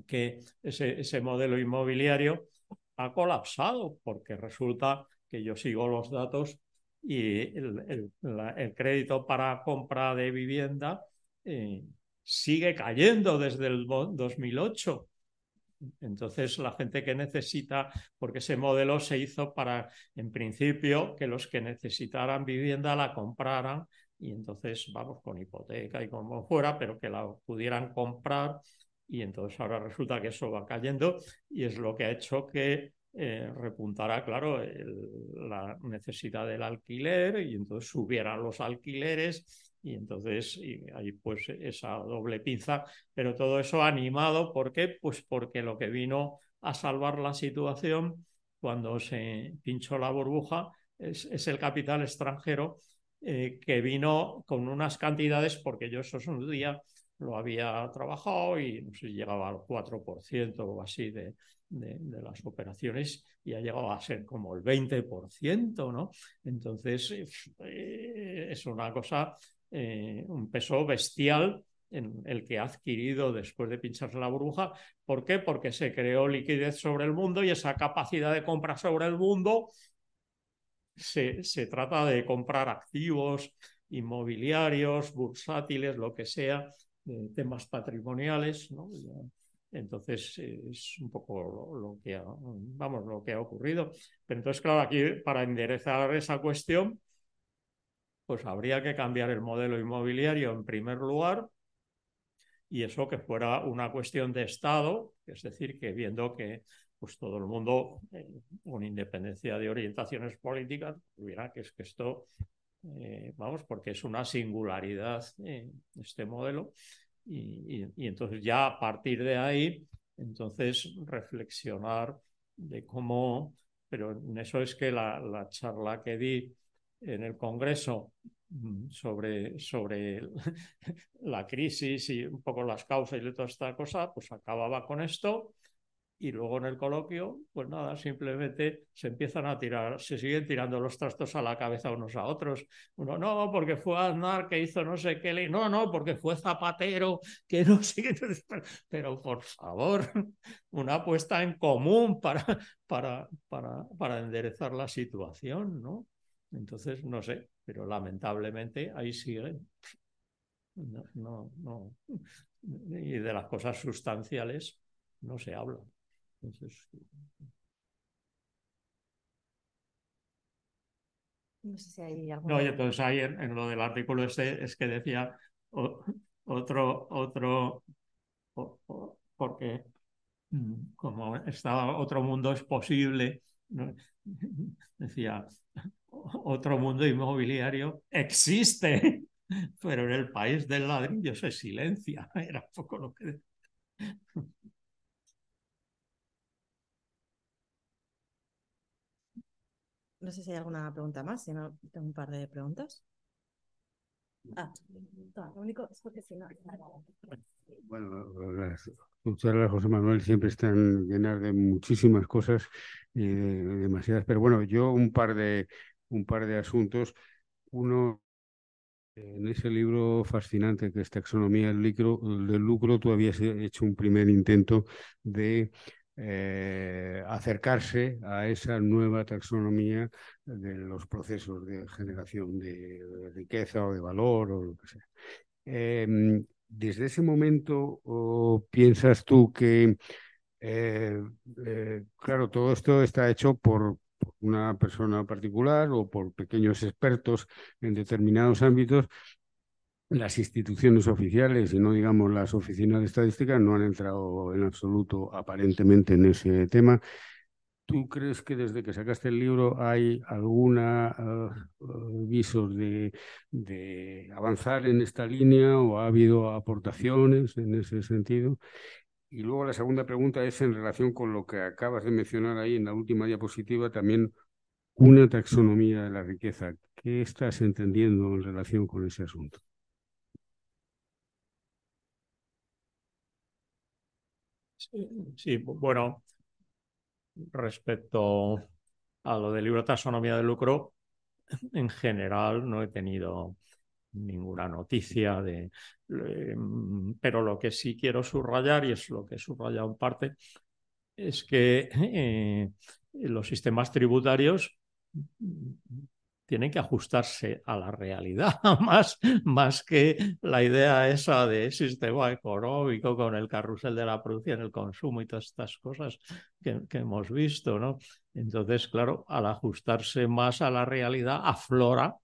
Speaker 2: que ese, modelo inmobiliario ha colapsado, porque resulta que yo sigo los datos y el, el, crédito para compra de vivienda eh, sigue cayendo desde el 2008. Entonces, la gente que necesita, porque ese modelo se hizo para, en principio, que los que necesitaran vivienda la compraran y entonces, vamos, con hipoteca y como fuera, pero que la pudieran comprar y entonces ahora resulta que eso va cayendo y es lo que ha hecho que eh, repuntara, claro, la necesidad del alquiler y entonces subieran los alquileres y entonces y hay pues esa doble pinza, pero todo eso animado, ¿por qué? Pues porque lo que vino a salvar la situación cuando se pinchó la burbuja es, es el capital extranjero eh, que vino con unas cantidades, porque yo eso es un día lo había trabajado y no sé, llegaba al 4% o así de, de, las operaciones y ha llegado a ser como el 20%, ¿no? Entonces eh, es una cosa, eh, un peso bestial en el que ha adquirido después de pincharse la burbuja. ¿Por qué? Porque se creó liquidez sobre el mundo y esa capacidad de compra sobre el mundo se, trata de comprar activos inmobiliarios, bursátiles, lo que sea, temas patrimoniales. Entonces es un poco lo, que ha, vamos, lo que ha ocurrido. Pero entonces, claro, aquí para enderezar esa cuestión, pues habría que cambiar el modelo inmobiliario en primer lugar y eso que fuera una cuestión de Estado, es decir, que viendo que pues todo el mundo, eh, con independencia de orientaciones políticas, hubiera que es que esto eh, vamos, porque es una singularidad eh, este modelo. Y, entonces ya a partir de ahí, entonces reflexionar de cómo, pero en eso es que la, la charla que di en el Congreso mm, sobre, sobre la crisis y un poco las causas y toda esta cosa, pues acababa con esto y luego en el coloquio, pues nada, simplemente se empiezan a tirar, se siguen tirando los trastos a la cabeza unos a otros. Uno, no, porque fue Aznar que hizo no sé qué ley, no, no, porque fue Zapatero que no sé qué. Pero por favor, una apuesta en común para, para, para, para enderezar la situación, ¿no? Entonces, no sé, pero lamentablemente ahí siguen. No, no. Y de las cosas sustanciales no se habla.
Speaker 1: No sé si hay alguna...
Speaker 2: No, entonces ahí en, lo del artículo este es que decía otro, otro, porque mm, como estaba otro mundo es posible, decía, otro mundo inmobiliario existe, pero en el país del ladrillo se silencia. Era un poco lo que...
Speaker 1: No sé si hay alguna pregunta más, si no, tengo un par de preguntas. Ah, lo único es porque si no.
Speaker 4: Bueno, las charlas, José Manuel, siempre están llenas de muchísimas cosas y demasiadas, pero bueno, yo un par de, un par de asuntos. Uno, en ese libro fascinante que es Taxonomía del lucro, del lucro tú habías hecho un primer intento de eh, acercarse a esa nueva taxonomía de los procesos de generación de riqueza o de valor o lo que sea. Em, desde ese momento, ¿piensas tú que, eh, eh, claro, todo esto está hecho por, una persona particular o por pequeños expertos en determinados ámbitos las instituciones oficiales y no digamos las oficinas de estadística no han entrado en absoluto aparentemente en ese tema. ¿Tú crees que desde que sacaste el libro hay alguna uh, visos de, de, avanzar en esta línea o ha habido aportaciones en ese sentido? Y luego la segunda pregunta es en relación con lo que acabas de mencionar ahí en la última diapositiva, también una taxonomía de la riqueza. ¿Qué estás entendiendo en relación con ese asunto?
Speaker 2: Sí, bueno, respecto a lo del libro Taxonomía de Lucro, en general no he tenido ninguna noticia de pero lo que sí quiero subrayar y es lo que he subrayado en parte es que eh, los sistemas tributarios tienen que ajustarse a la realidad, más, más que la idea esa de sistema económico con el carrusel de la producción, el consumo y todas estas cosas que, que hemos visto, ¿no? Entonces, claro, al ajustarse más a la realidad, aflora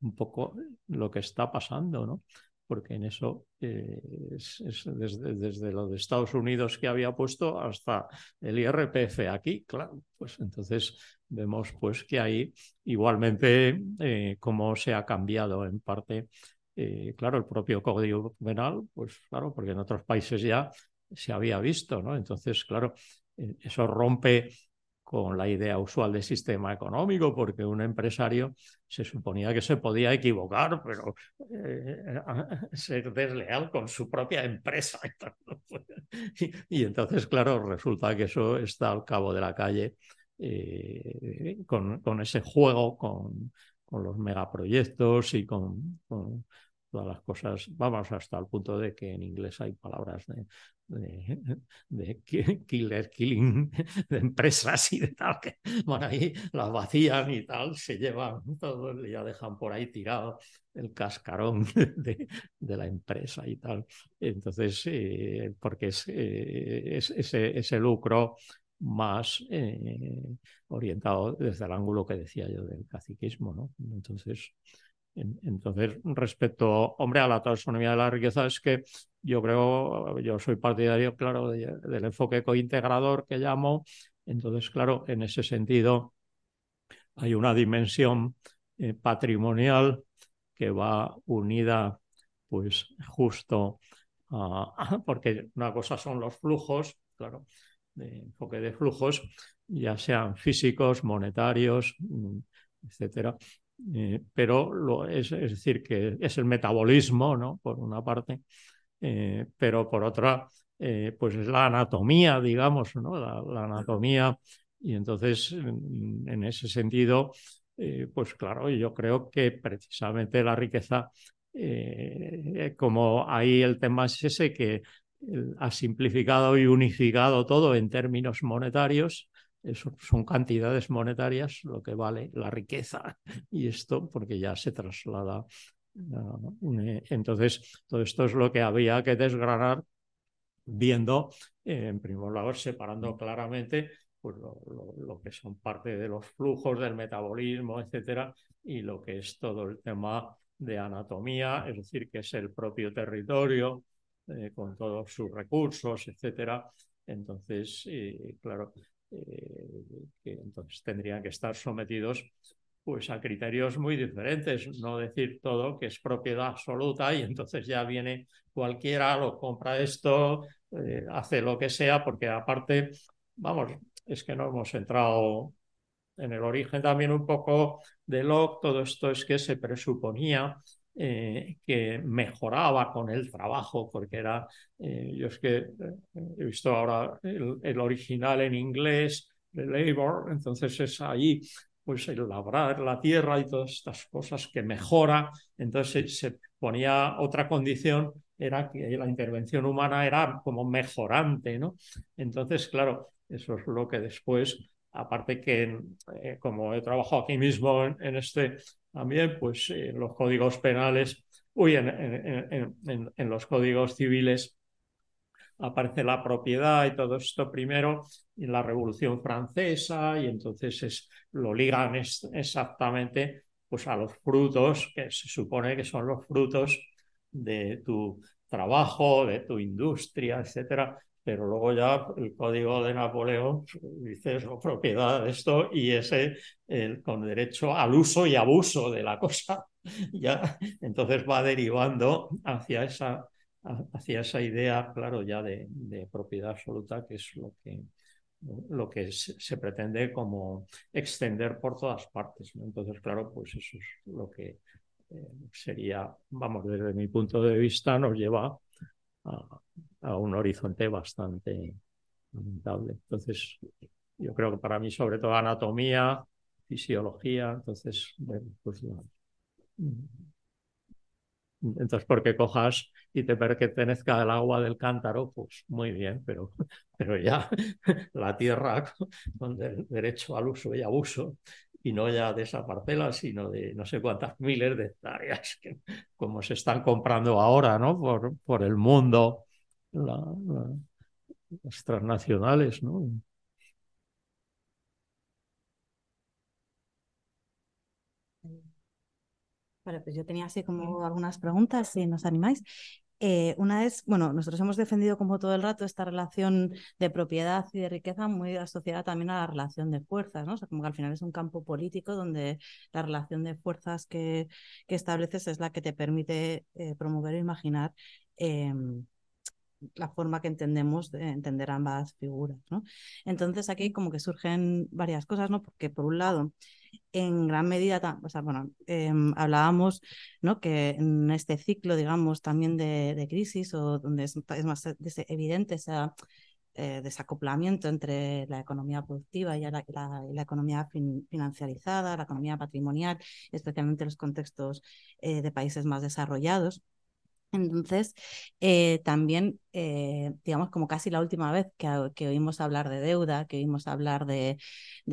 Speaker 2: un poco lo que está pasando, ¿no? porque en eso eh, es, desde, desde, lo de Estados Unidos que había puesto hasta el IRPF aquí, claro, pues entonces vemos pues que ahí igualmente eh, cómo se ha cambiado en parte, eh, claro, el propio Código Penal, pues claro, porque en otros países ya se había visto, ¿no? Entonces, claro, eso rompe con la idea usual de sistema económico, porque un empresario se suponía que se podía equivocar, pero eh, ser desleal con su propia empresa. y, entonces, claro, resulta que eso está al cabo de la calle eh, con, ese juego, con, los megaproyectos y con, todas las cosas, vamos hasta el punto de que en inglés hay palabras de, de, killer, killing, de empresas y de tal, que van ahí, las vacían y tal, se llevan todo, ya dejan por ahí tirado el cascarón de, de la empresa y tal. Entonces, eh, porque es, eh, es ese, ese, lucro más eh, orientado desde el ángulo que decía yo del caciquismo, ¿no? Entonces, entonces, respecto, hombre, a la taxonomía de la riqueza, es que yo creo, yo soy partidario, claro, del enfoque cointegrador que llamo. Entonces, claro, en ese sentido, hay una dimensión eh, patrimonial que va unida, pues, justo a, porque una cosa son los flujos, claro, de enfoque de flujos, ya sean físicos, monetarios, mm, etcétera, eh, pero lo, es, decir, que es el metabolismo, ¿no? Por una parte, eh, pero por otra, eh, pues es la anatomía, digamos, ¿no? La, anatomía. Y entonces, en, en ese sentido, pues claro, yo creo que precisamente la riqueza, como ahí el tema es ese que ha simplificado y unificado todo en términos monetarios, son cantidades monetarias lo que vale la riqueza y esto porque ya se traslada. entonces, todo esto es lo que había que desgranar viendo, en primer lugar, separando claramente pues, lo, lo, que son parte de los flujos del metabolismo, etcétera, y lo que es todo el tema de anatomía, es decir, que es el propio territorio eh, con todos sus recursos, etcétera. Entonces, eh, claro, eh, entonces tendrían que estar sometidos pues a criterios muy diferentes, no decir todo que es propiedad absoluta y entonces ya viene cualquiera, lo compra esto, hace lo que sea, porque aparte, vamos, es que no hemos entrado en el origen también un poco de Locke, todo esto es que se presuponía eh, que mejoraba con el trabajo, porque era, eh, yo es que eh, he visto ahora el, el, original en inglés, de labor, entonces es ahí pues el labrar la tierra y todas estas cosas que mejora, entonces se, se ponía otra condición, era que la intervención humana era como mejorante, ¿no? Entonces, claro, eso es lo que después aparte que eh, como he trabajado aquí mismo en, en este también, pues eh, los códigos penales, uy, en, los códigos civiles aparece la propiedad y todo esto primero en la Revolución Francesa y entonces es, lo ligan exactamente pues a los frutos que se supone que son los frutos de tu trabajo, de tu industria, etcétera. Pero luego ya el código de Napoleón dice eso, propiedad de esto y ese con derecho al uso y abuso de la cosa. Ya, entonces va derivando hacia esa, hacia esa idea, claro, ya de, propiedad absoluta, que es lo que, lo que se, pretende como extender por todas partes. Entonces, claro, pues eso es lo que eh, sería, vamos, desde mi punto de vista, nos lleva a, un horizonte bastante lamentable. Entonces, yo creo que para mí, sobre todo, anatomía, fisiología, entonces, pues entonces, porque cojas y te pertenezca el agua del cántaro, pues muy bien, pero, pero ya la tierra con derecho al uso y abuso, y no ya de esa parcela, sino de no sé cuántas miles de hectáreas, como se están comprando ahora, ¿no? Por, por el mundo, las transnacionales, ¿no?
Speaker 1: Vale, pues yo tenía así como algunas preguntas, si nos animáis. Eh, una es, bueno, nosotros hemos defendido como todo el rato esta relación de propiedad y de riqueza muy asociada también a la relación de fuerzas, ¿no? O sea, como que al final es un campo político donde la relación de fuerzas que, que estableces es la que te permite eh, promover e imaginar em, la forma que entendemos de entender ambas figuras, ¿no? Entonces aquí como que surgen varias cosas, ¿no? Porque por un lado en gran medida, o sea, bueno, em, hablábamos ¿no? que en este ciclo, digamos, también de, crisis, o donde es, más evidente ese eh, desacoplamiento entre la economía productiva y la, economía financiarizada, la economía patrimonial, especialmente en los contextos eh, de países más desarrollados. Entonces, eh, también, eh, digamos, como casi la última vez que, oímos hablar de deuda, que oímos hablar de,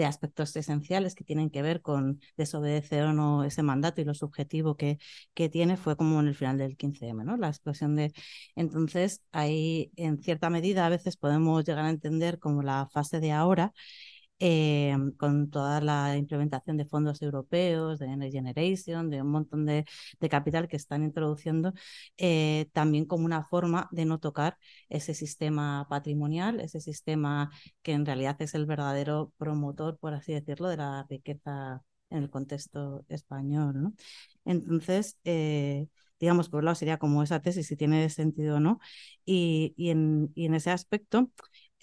Speaker 1: aspectos esenciales que tienen que ver con desobedecer o no ese mandato y lo subjetivo que, que tiene, fue como en el final del 15M, ¿no? La explosión de... Entonces, ahí, en cierta medida, a veces podemos llegar a entender como la fase de ahora eh, con toda la implementación de fondos europeos, de Generation, de un montón de, capital que están introduciendo, eh, también como una forma de no tocar ese sistema patrimonial, ese sistema que en realidad es el verdadero promotor, por así decirlo, de la riqueza en el contexto español. ¿no? Entonces, eh, digamos, por un lado sería como esa tesis, si tiene sentido o no, y, en, y en ese aspecto,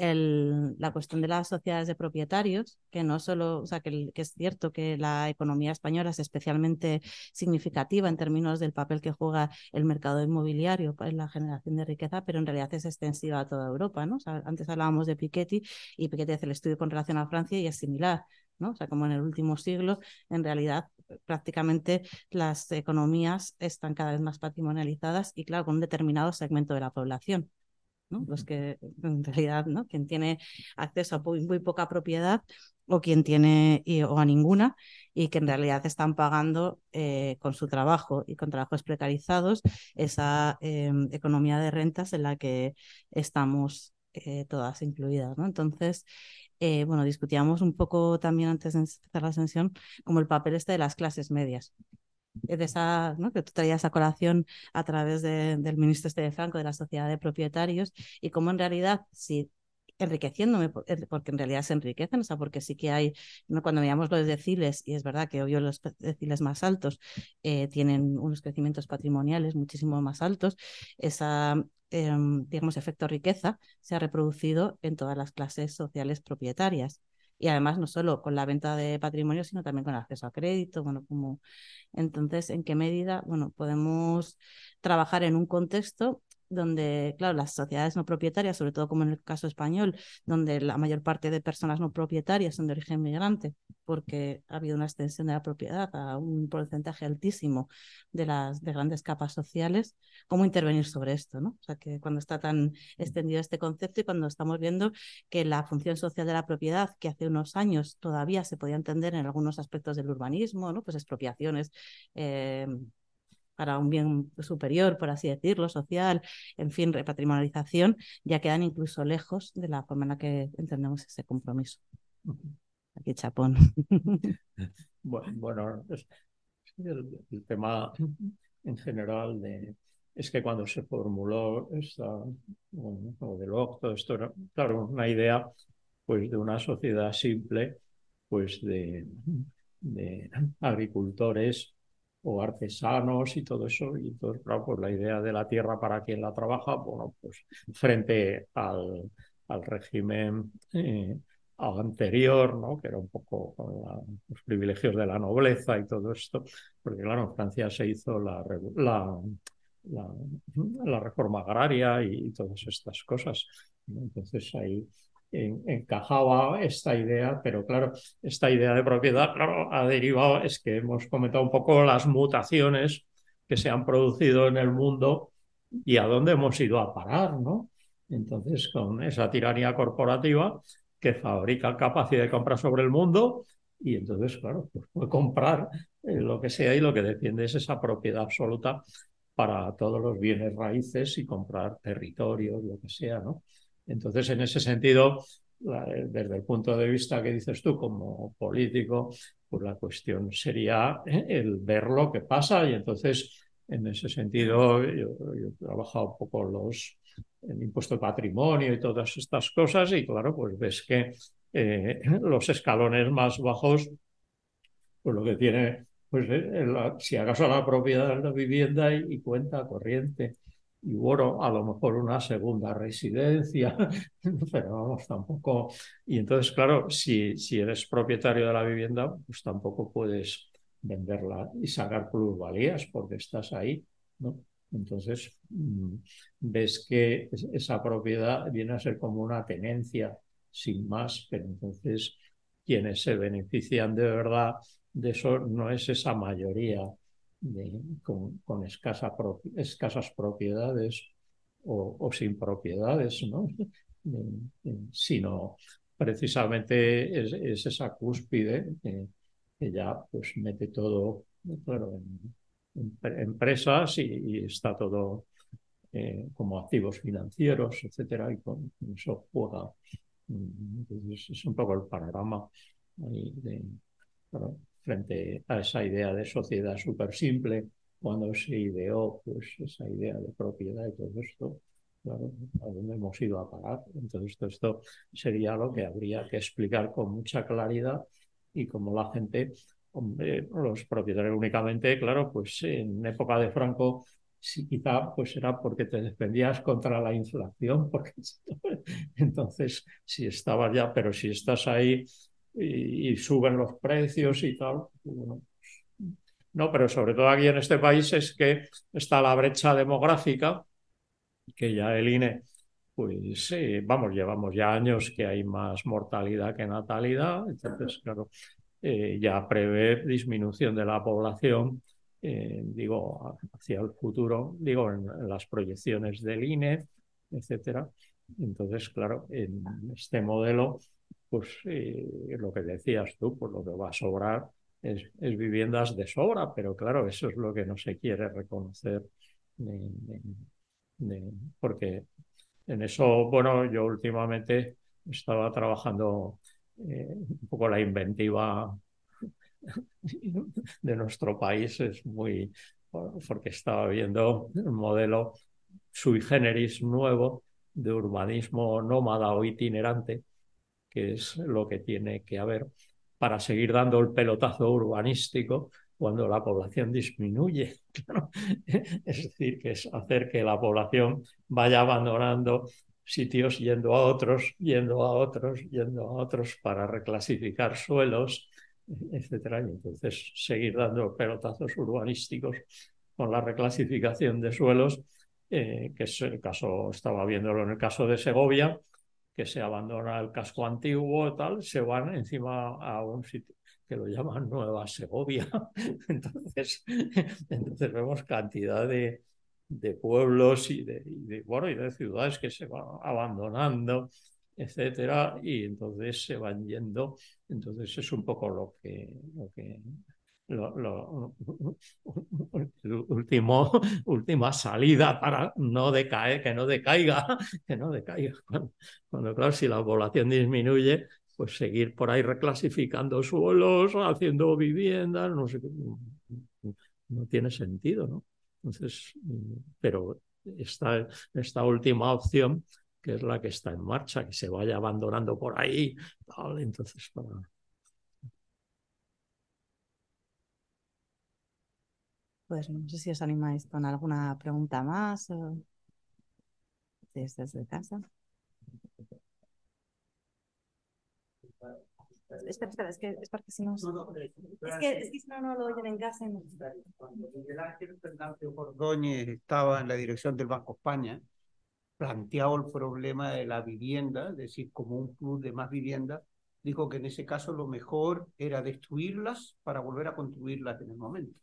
Speaker 1: la cuestión de las sociedades de propietarios, que no solo, o sea, que, es cierto que la economía española es especialmente significativa en términos del papel que juega el mercado inmobiliario en la generación de riqueza, pero en realidad es extensiva a toda Europa, ¿no? antes hablábamos de Piketty y Piketty hace el estudio con relación a Francia y es similar. ¿no? O sea, como en el último siglo, en realidad prácticamente las economías están cada vez más patrimonializadas y, claro, con un determinado segmento de la población. Los que en realidad, ¿no? Quien tiene acceso a muy, poca propiedad o quien tiene o a ninguna y que en realidad están pagando eh, con su trabajo y con trabajos precarizados esa em, economía de rentas en la que estamos eh, todas incluidas, ¿no? Entonces, eh, bueno, discutíamos un poco también antes de empezar la sesión como el papel este de las clases medias de esa, ¿no? que tú traías a colación a través del ministro este de Franco, de la sociedad de propietarios, y cómo en realidad, si enriqueciéndome, eh, porque en realidad se enriquecen, o sea, porque sí que hay, ¿no? cuando veamos los deciles, y es verdad que obvio los deciles más altos eh, tienen unos crecimientos patrimoniales muchísimo más altos, esa, em, digamos, efecto riqueza se ha reproducido en todas las clases sociales propietarias y además no solo con la venta de patrimonio, sino también con el acceso a crédito, bueno, como entonces, ¿en qué medida, bueno, podemos trabajar en un contexto donde, claro, las sociedades no propietarias, sobre todo como en el caso español, donde la mayor parte de personas no propietarias son de origen migrante, porque ha habido una extensión de la propiedad a un porcentaje altísimo de las de grandes capas sociales, ¿cómo intervenir sobre esto? ¿no? O sea, que cuando está tan extendido este concepto y cuando estamos viendo que la función social de la propiedad, que hace unos años todavía se podía entender en algunos aspectos del urbanismo, ¿no? pues expropiaciones. Eh, para un bien superior, por así decirlo, social, en fin, repatrimonialización, ya quedan incluso lejos de la forma en la que entendemos ese compromiso. Aquí chapón.
Speaker 2: Bueno, el, tema en general de es que cuando se formuló esta modelo, todo esto era, claro, una idea pues de una sociedad simple, pues de, de agricultores o artesanos y todo eso. Y entonces, pues la idea de la tierra para quien la trabaja, bueno, pues frente al, al régimen eh, anterior, ¿no? que era un poco los privilegios de la nobleza y todo esto, porque claro, en Francia se hizo la, la, la, reforma agraria y, todas estas cosas. Entonces ahí encajaba esta idea, pero claro, esta idea de propiedad claro, ha derivado, es que hemos comentado un poco las mutaciones que se han producido en el mundo y a dónde hemos ido a parar, ¿no? Entonces, con esa tiranía corporativa que fabrica capacidad de compra sobre el mundo y entonces, claro, pues puede comprar eh, lo que sea y lo que defiende es esa propiedad absoluta para todos los bienes raíces y comprar territorios, lo que sea, ¿no? Entonces, en ese sentido, desde el punto de vista que dices tú como político, pues la cuestión sería ¿eh? el ver lo que pasa y entonces, en ese sentido, yo, he trabajado un poco los, el impuesto de patrimonio y todas estas cosas y claro, pues ves que eh, los escalones más bajos, pues lo que tiene, pues eh, si acaso la propiedad de la vivienda y cuenta corriente y bueno, a lo mejor una segunda residencia, pero vamos, tampoco. Y entonces, claro, si, si eres propietario de la vivienda, pues tampoco puedes venderla y sacar plusvalías porque estás ahí, ¿no? Entonces, mm, ves que esa propiedad viene a ser como una tenencia sin más, pero entonces quienes se benefician de verdad de eso no es esa mayoría con, escasas propiedades o, sin propiedades, ¿no? sino precisamente es, esa cúspide que, ya pues mete todo claro, en, empresas y, está todo eh, como activos financieros, etcétera, y con, eso juega. Entonces es un poco el panorama de, frente a esa idea de sociedad súper simple, cuando se ideó pues, esa idea de propiedad y todo esto, claro, a dónde hemos ido a parar. Entonces, todo esto sería lo que habría que explicar con mucha claridad y como la gente, hombre, los propietarios únicamente, claro, pues en época de Franco, sí, quizá pues era porque te defendías contra la inflación, porque entonces si estabas ya, pero si estás ahí y, suben los precios y tal. no, pero sobre todo aquí en este país es que está la brecha demográfica, que ya el INE, pues vamos, llevamos ya años que hay más mortalidad que natalidad, entonces, claro, eh, ya prevé disminución de la población, eh, digo, hacia el futuro, digo, en, las proyecciones del INE, etcétera. Entonces, claro, en este modelo pues lo que decías tú, pues lo que va a sobrar es, viviendas de sobra, pero claro, eso es lo que no se quiere reconocer, porque en eso, bueno, yo últimamente estaba trabajando eh, un poco la inventiva de nuestro país, es muy, porque estaba viendo un modelo sui generis nuevo de urbanismo nómada o itinerante, que es lo que tiene que haber para seguir dando el pelotazo urbanístico cuando la población disminuye. Es decir, que es hacer que la población vaya abandonando sitios yendo a otros, yendo a otros, yendo a otros para reclasificar suelos, etcétera. Y entonces seguir dando pelotazos urbanísticos con la reclasificación de suelos, eh, que es el caso, estaba viéndolo en el caso de Segovia, que se abandona el casco antiguo, tal, se van encima a un sitio que lo llaman Nueva Segovia. entonces, entonces vemos cantidad de, de pueblos y de, y bueno, y de ciudades que se van abandonando, etcétera, y entonces se van yendo. Entonces es un poco lo que, lo que lo, último, última salida para no decaer, que no decaiga, que no decaiga. Cuando, claro, si la población disminuye, pues seguir por ahí reclasificando suelos, haciendo viviendas, no sé, no tiene sentido, ¿no? Entonces, pero esta, esta última opción, que es la que está en marcha, que se vaya abandonando por ahí, entonces para...
Speaker 1: Pues no sé si os animáis con alguna pregunta más o desde casa. Espera, espera, es que es porque si no. Es que, si no, no lo oyen en casa.
Speaker 5: Cuando Miguel Ángel Fernández Ordóñez estaba en la dirección del Banco España, planteaba el problema de la vivienda, es decir, como un club de más vivienda, dijo que en ese caso lo mejor era destruirlas para volver a construirlas en el momento.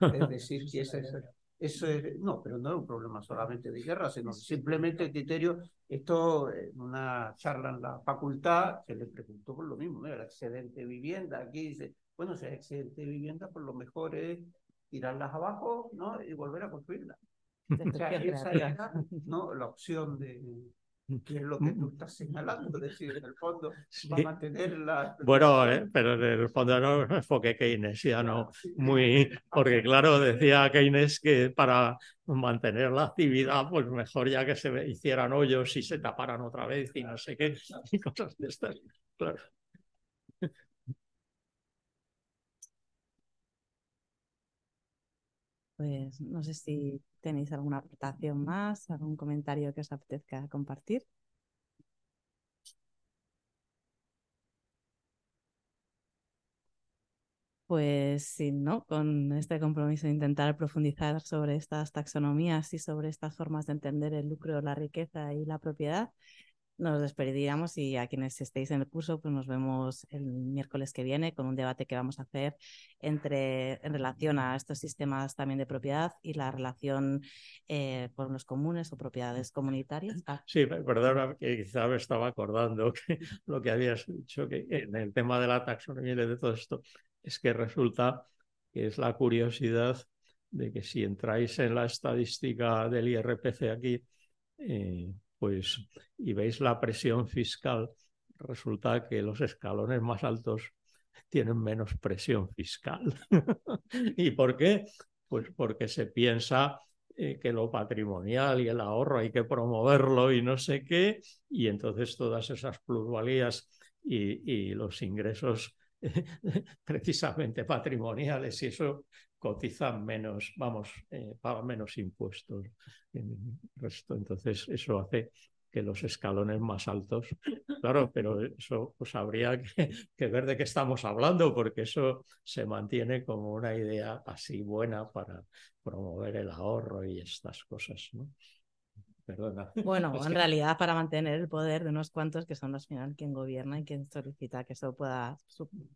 Speaker 5: Es decir, que ese es eso es, no, pero no es un problema solamente de guerra, sino simplemente el criterio, esto en una charla en la facultad se le preguntó por lo mismo, el excedente de vivienda, aquí dice, bueno, si hay excedente de vivienda, pues lo mejor es tirarlas abajo ¿no? y volver a construirlas. O sea, esa era ¿no? la opción de, que es lo que tú estás señalando, es decir, en el fondo va a mantener la...
Speaker 2: Bueno, eh, pero en el fondo no enfoque keynesiano muy, porque claro, decía Keynes que para mantener la actividad, pues mejor ya que se hicieran hoyos y se taparan otra vez y no sé qué, y cosas de estas, claro.
Speaker 1: Pues no sé si tenéis alguna aportación más, algún comentario que os apetezca compartir. Pues sí, ¿no? Con este compromiso de intentar profundizar sobre estas taxonomías y sobre estas formas de entender el lucro, la riqueza y la propiedad, nos despediríamos y a quienes estéis en el curso, pues nos vemos el miércoles que viene con un debate que vamos a hacer entre, en relación a estos sistemas también de propiedad y la relación eh, con los comunes o propiedades comunitarias.
Speaker 2: Ah. Sí, perdona, que quizá me estaba acordando que lo que habías dicho que en el tema de la taxonomía y de todo esto es que resulta que es la curiosidad de que si entráis en la estadística del IRPC aquí, eh, pues y veis la presión fiscal, resulta que los escalones más altos tienen menos presión fiscal. ¿Y por qué? Pues porque se piensa eh, que lo patrimonial y el ahorro hay que promoverlo y no sé qué, y entonces todas esas plusvalías y, los ingresos precisamente patrimoniales y eso cotizan menos, vamos, eh, pagan menos impuestos. Entonces, eso hace que los escalones más altos. Claro, pero eso pues habría que, que, ver de qué estamos hablando, porque eso se mantiene como una idea así buena para promover el ahorro y estas cosas, ¿no? Perdona.
Speaker 1: Bueno, en realidad para mantener el poder de unos cuantos que son los final quien gobierna y quien solicita que eso pueda,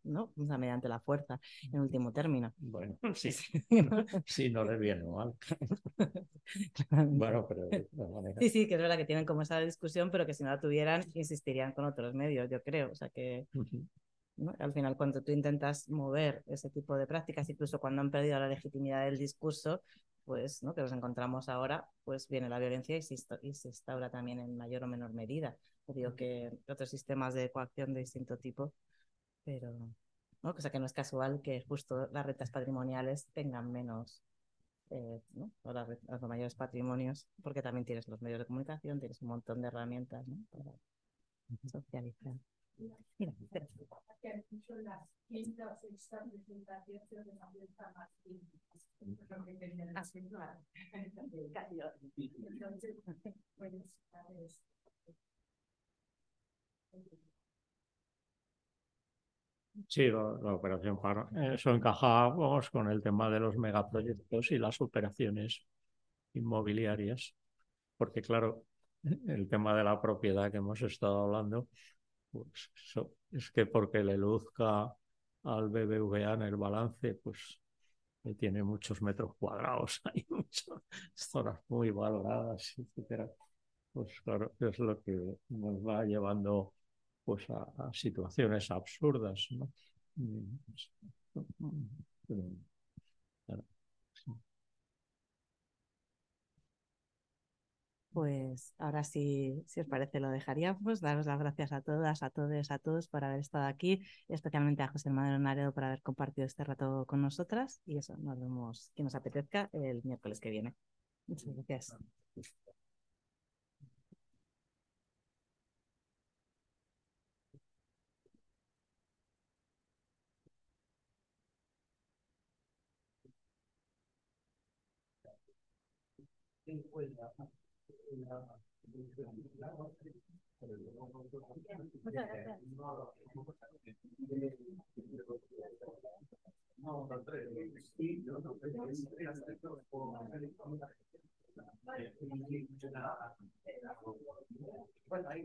Speaker 1: ¿no? O sea, mediante la fuerza, en último término.
Speaker 2: Bueno, sí, sí, no les viene mal. bueno, pero
Speaker 1: Sí, sí, que es verdad que tienen como esa discusión, pero que si no la tuvieran, insistirían con otros medios, yo creo. O sea que al final, cuando tú intentas mover ese tipo de prácticas, incluso cuando han perdido la legitimidad del discurso, pues, ¿no? que nos encontramos ahora, pues viene la violencia y se, y se instaura también en mayor o menor medida. Digo que otros sistemas de coacción de distinto tipo, pero, ¿no? Cosa que no es casual que justo las rentas patrimoniales tengan menos, eh, ¿no? O los mayores patrimonios, porque también tienes los medios de comunicación, tienes un montón de herramientas, ¿no? Para socializar.
Speaker 2: Sí, la, operación para eso encajamos con el tema de los megaproyectos y las operaciones inmobiliarias, porque claro, el tema de la propiedad que hemos estado hablando, pues es que porque le luzca al BBVA en el balance, pues tiene muchos metros cuadrados, hay muchas zonas muy valoradas, etcétera. Pues claro, es lo que nos va llevando pues a, situaciones absurdas, ¿no?
Speaker 1: Pues ahora sí, si os parece, lo dejaríamos. Daros las gracias a todas, a todos, a todos por haber estado aquí, especialmente a José Manuel Naredo por haber compartido este rato con nosotras. Y eso, nos vemos, que nos apetezca, el miércoles que viene. Muchas gracias.
Speaker 5: Bueno, ahí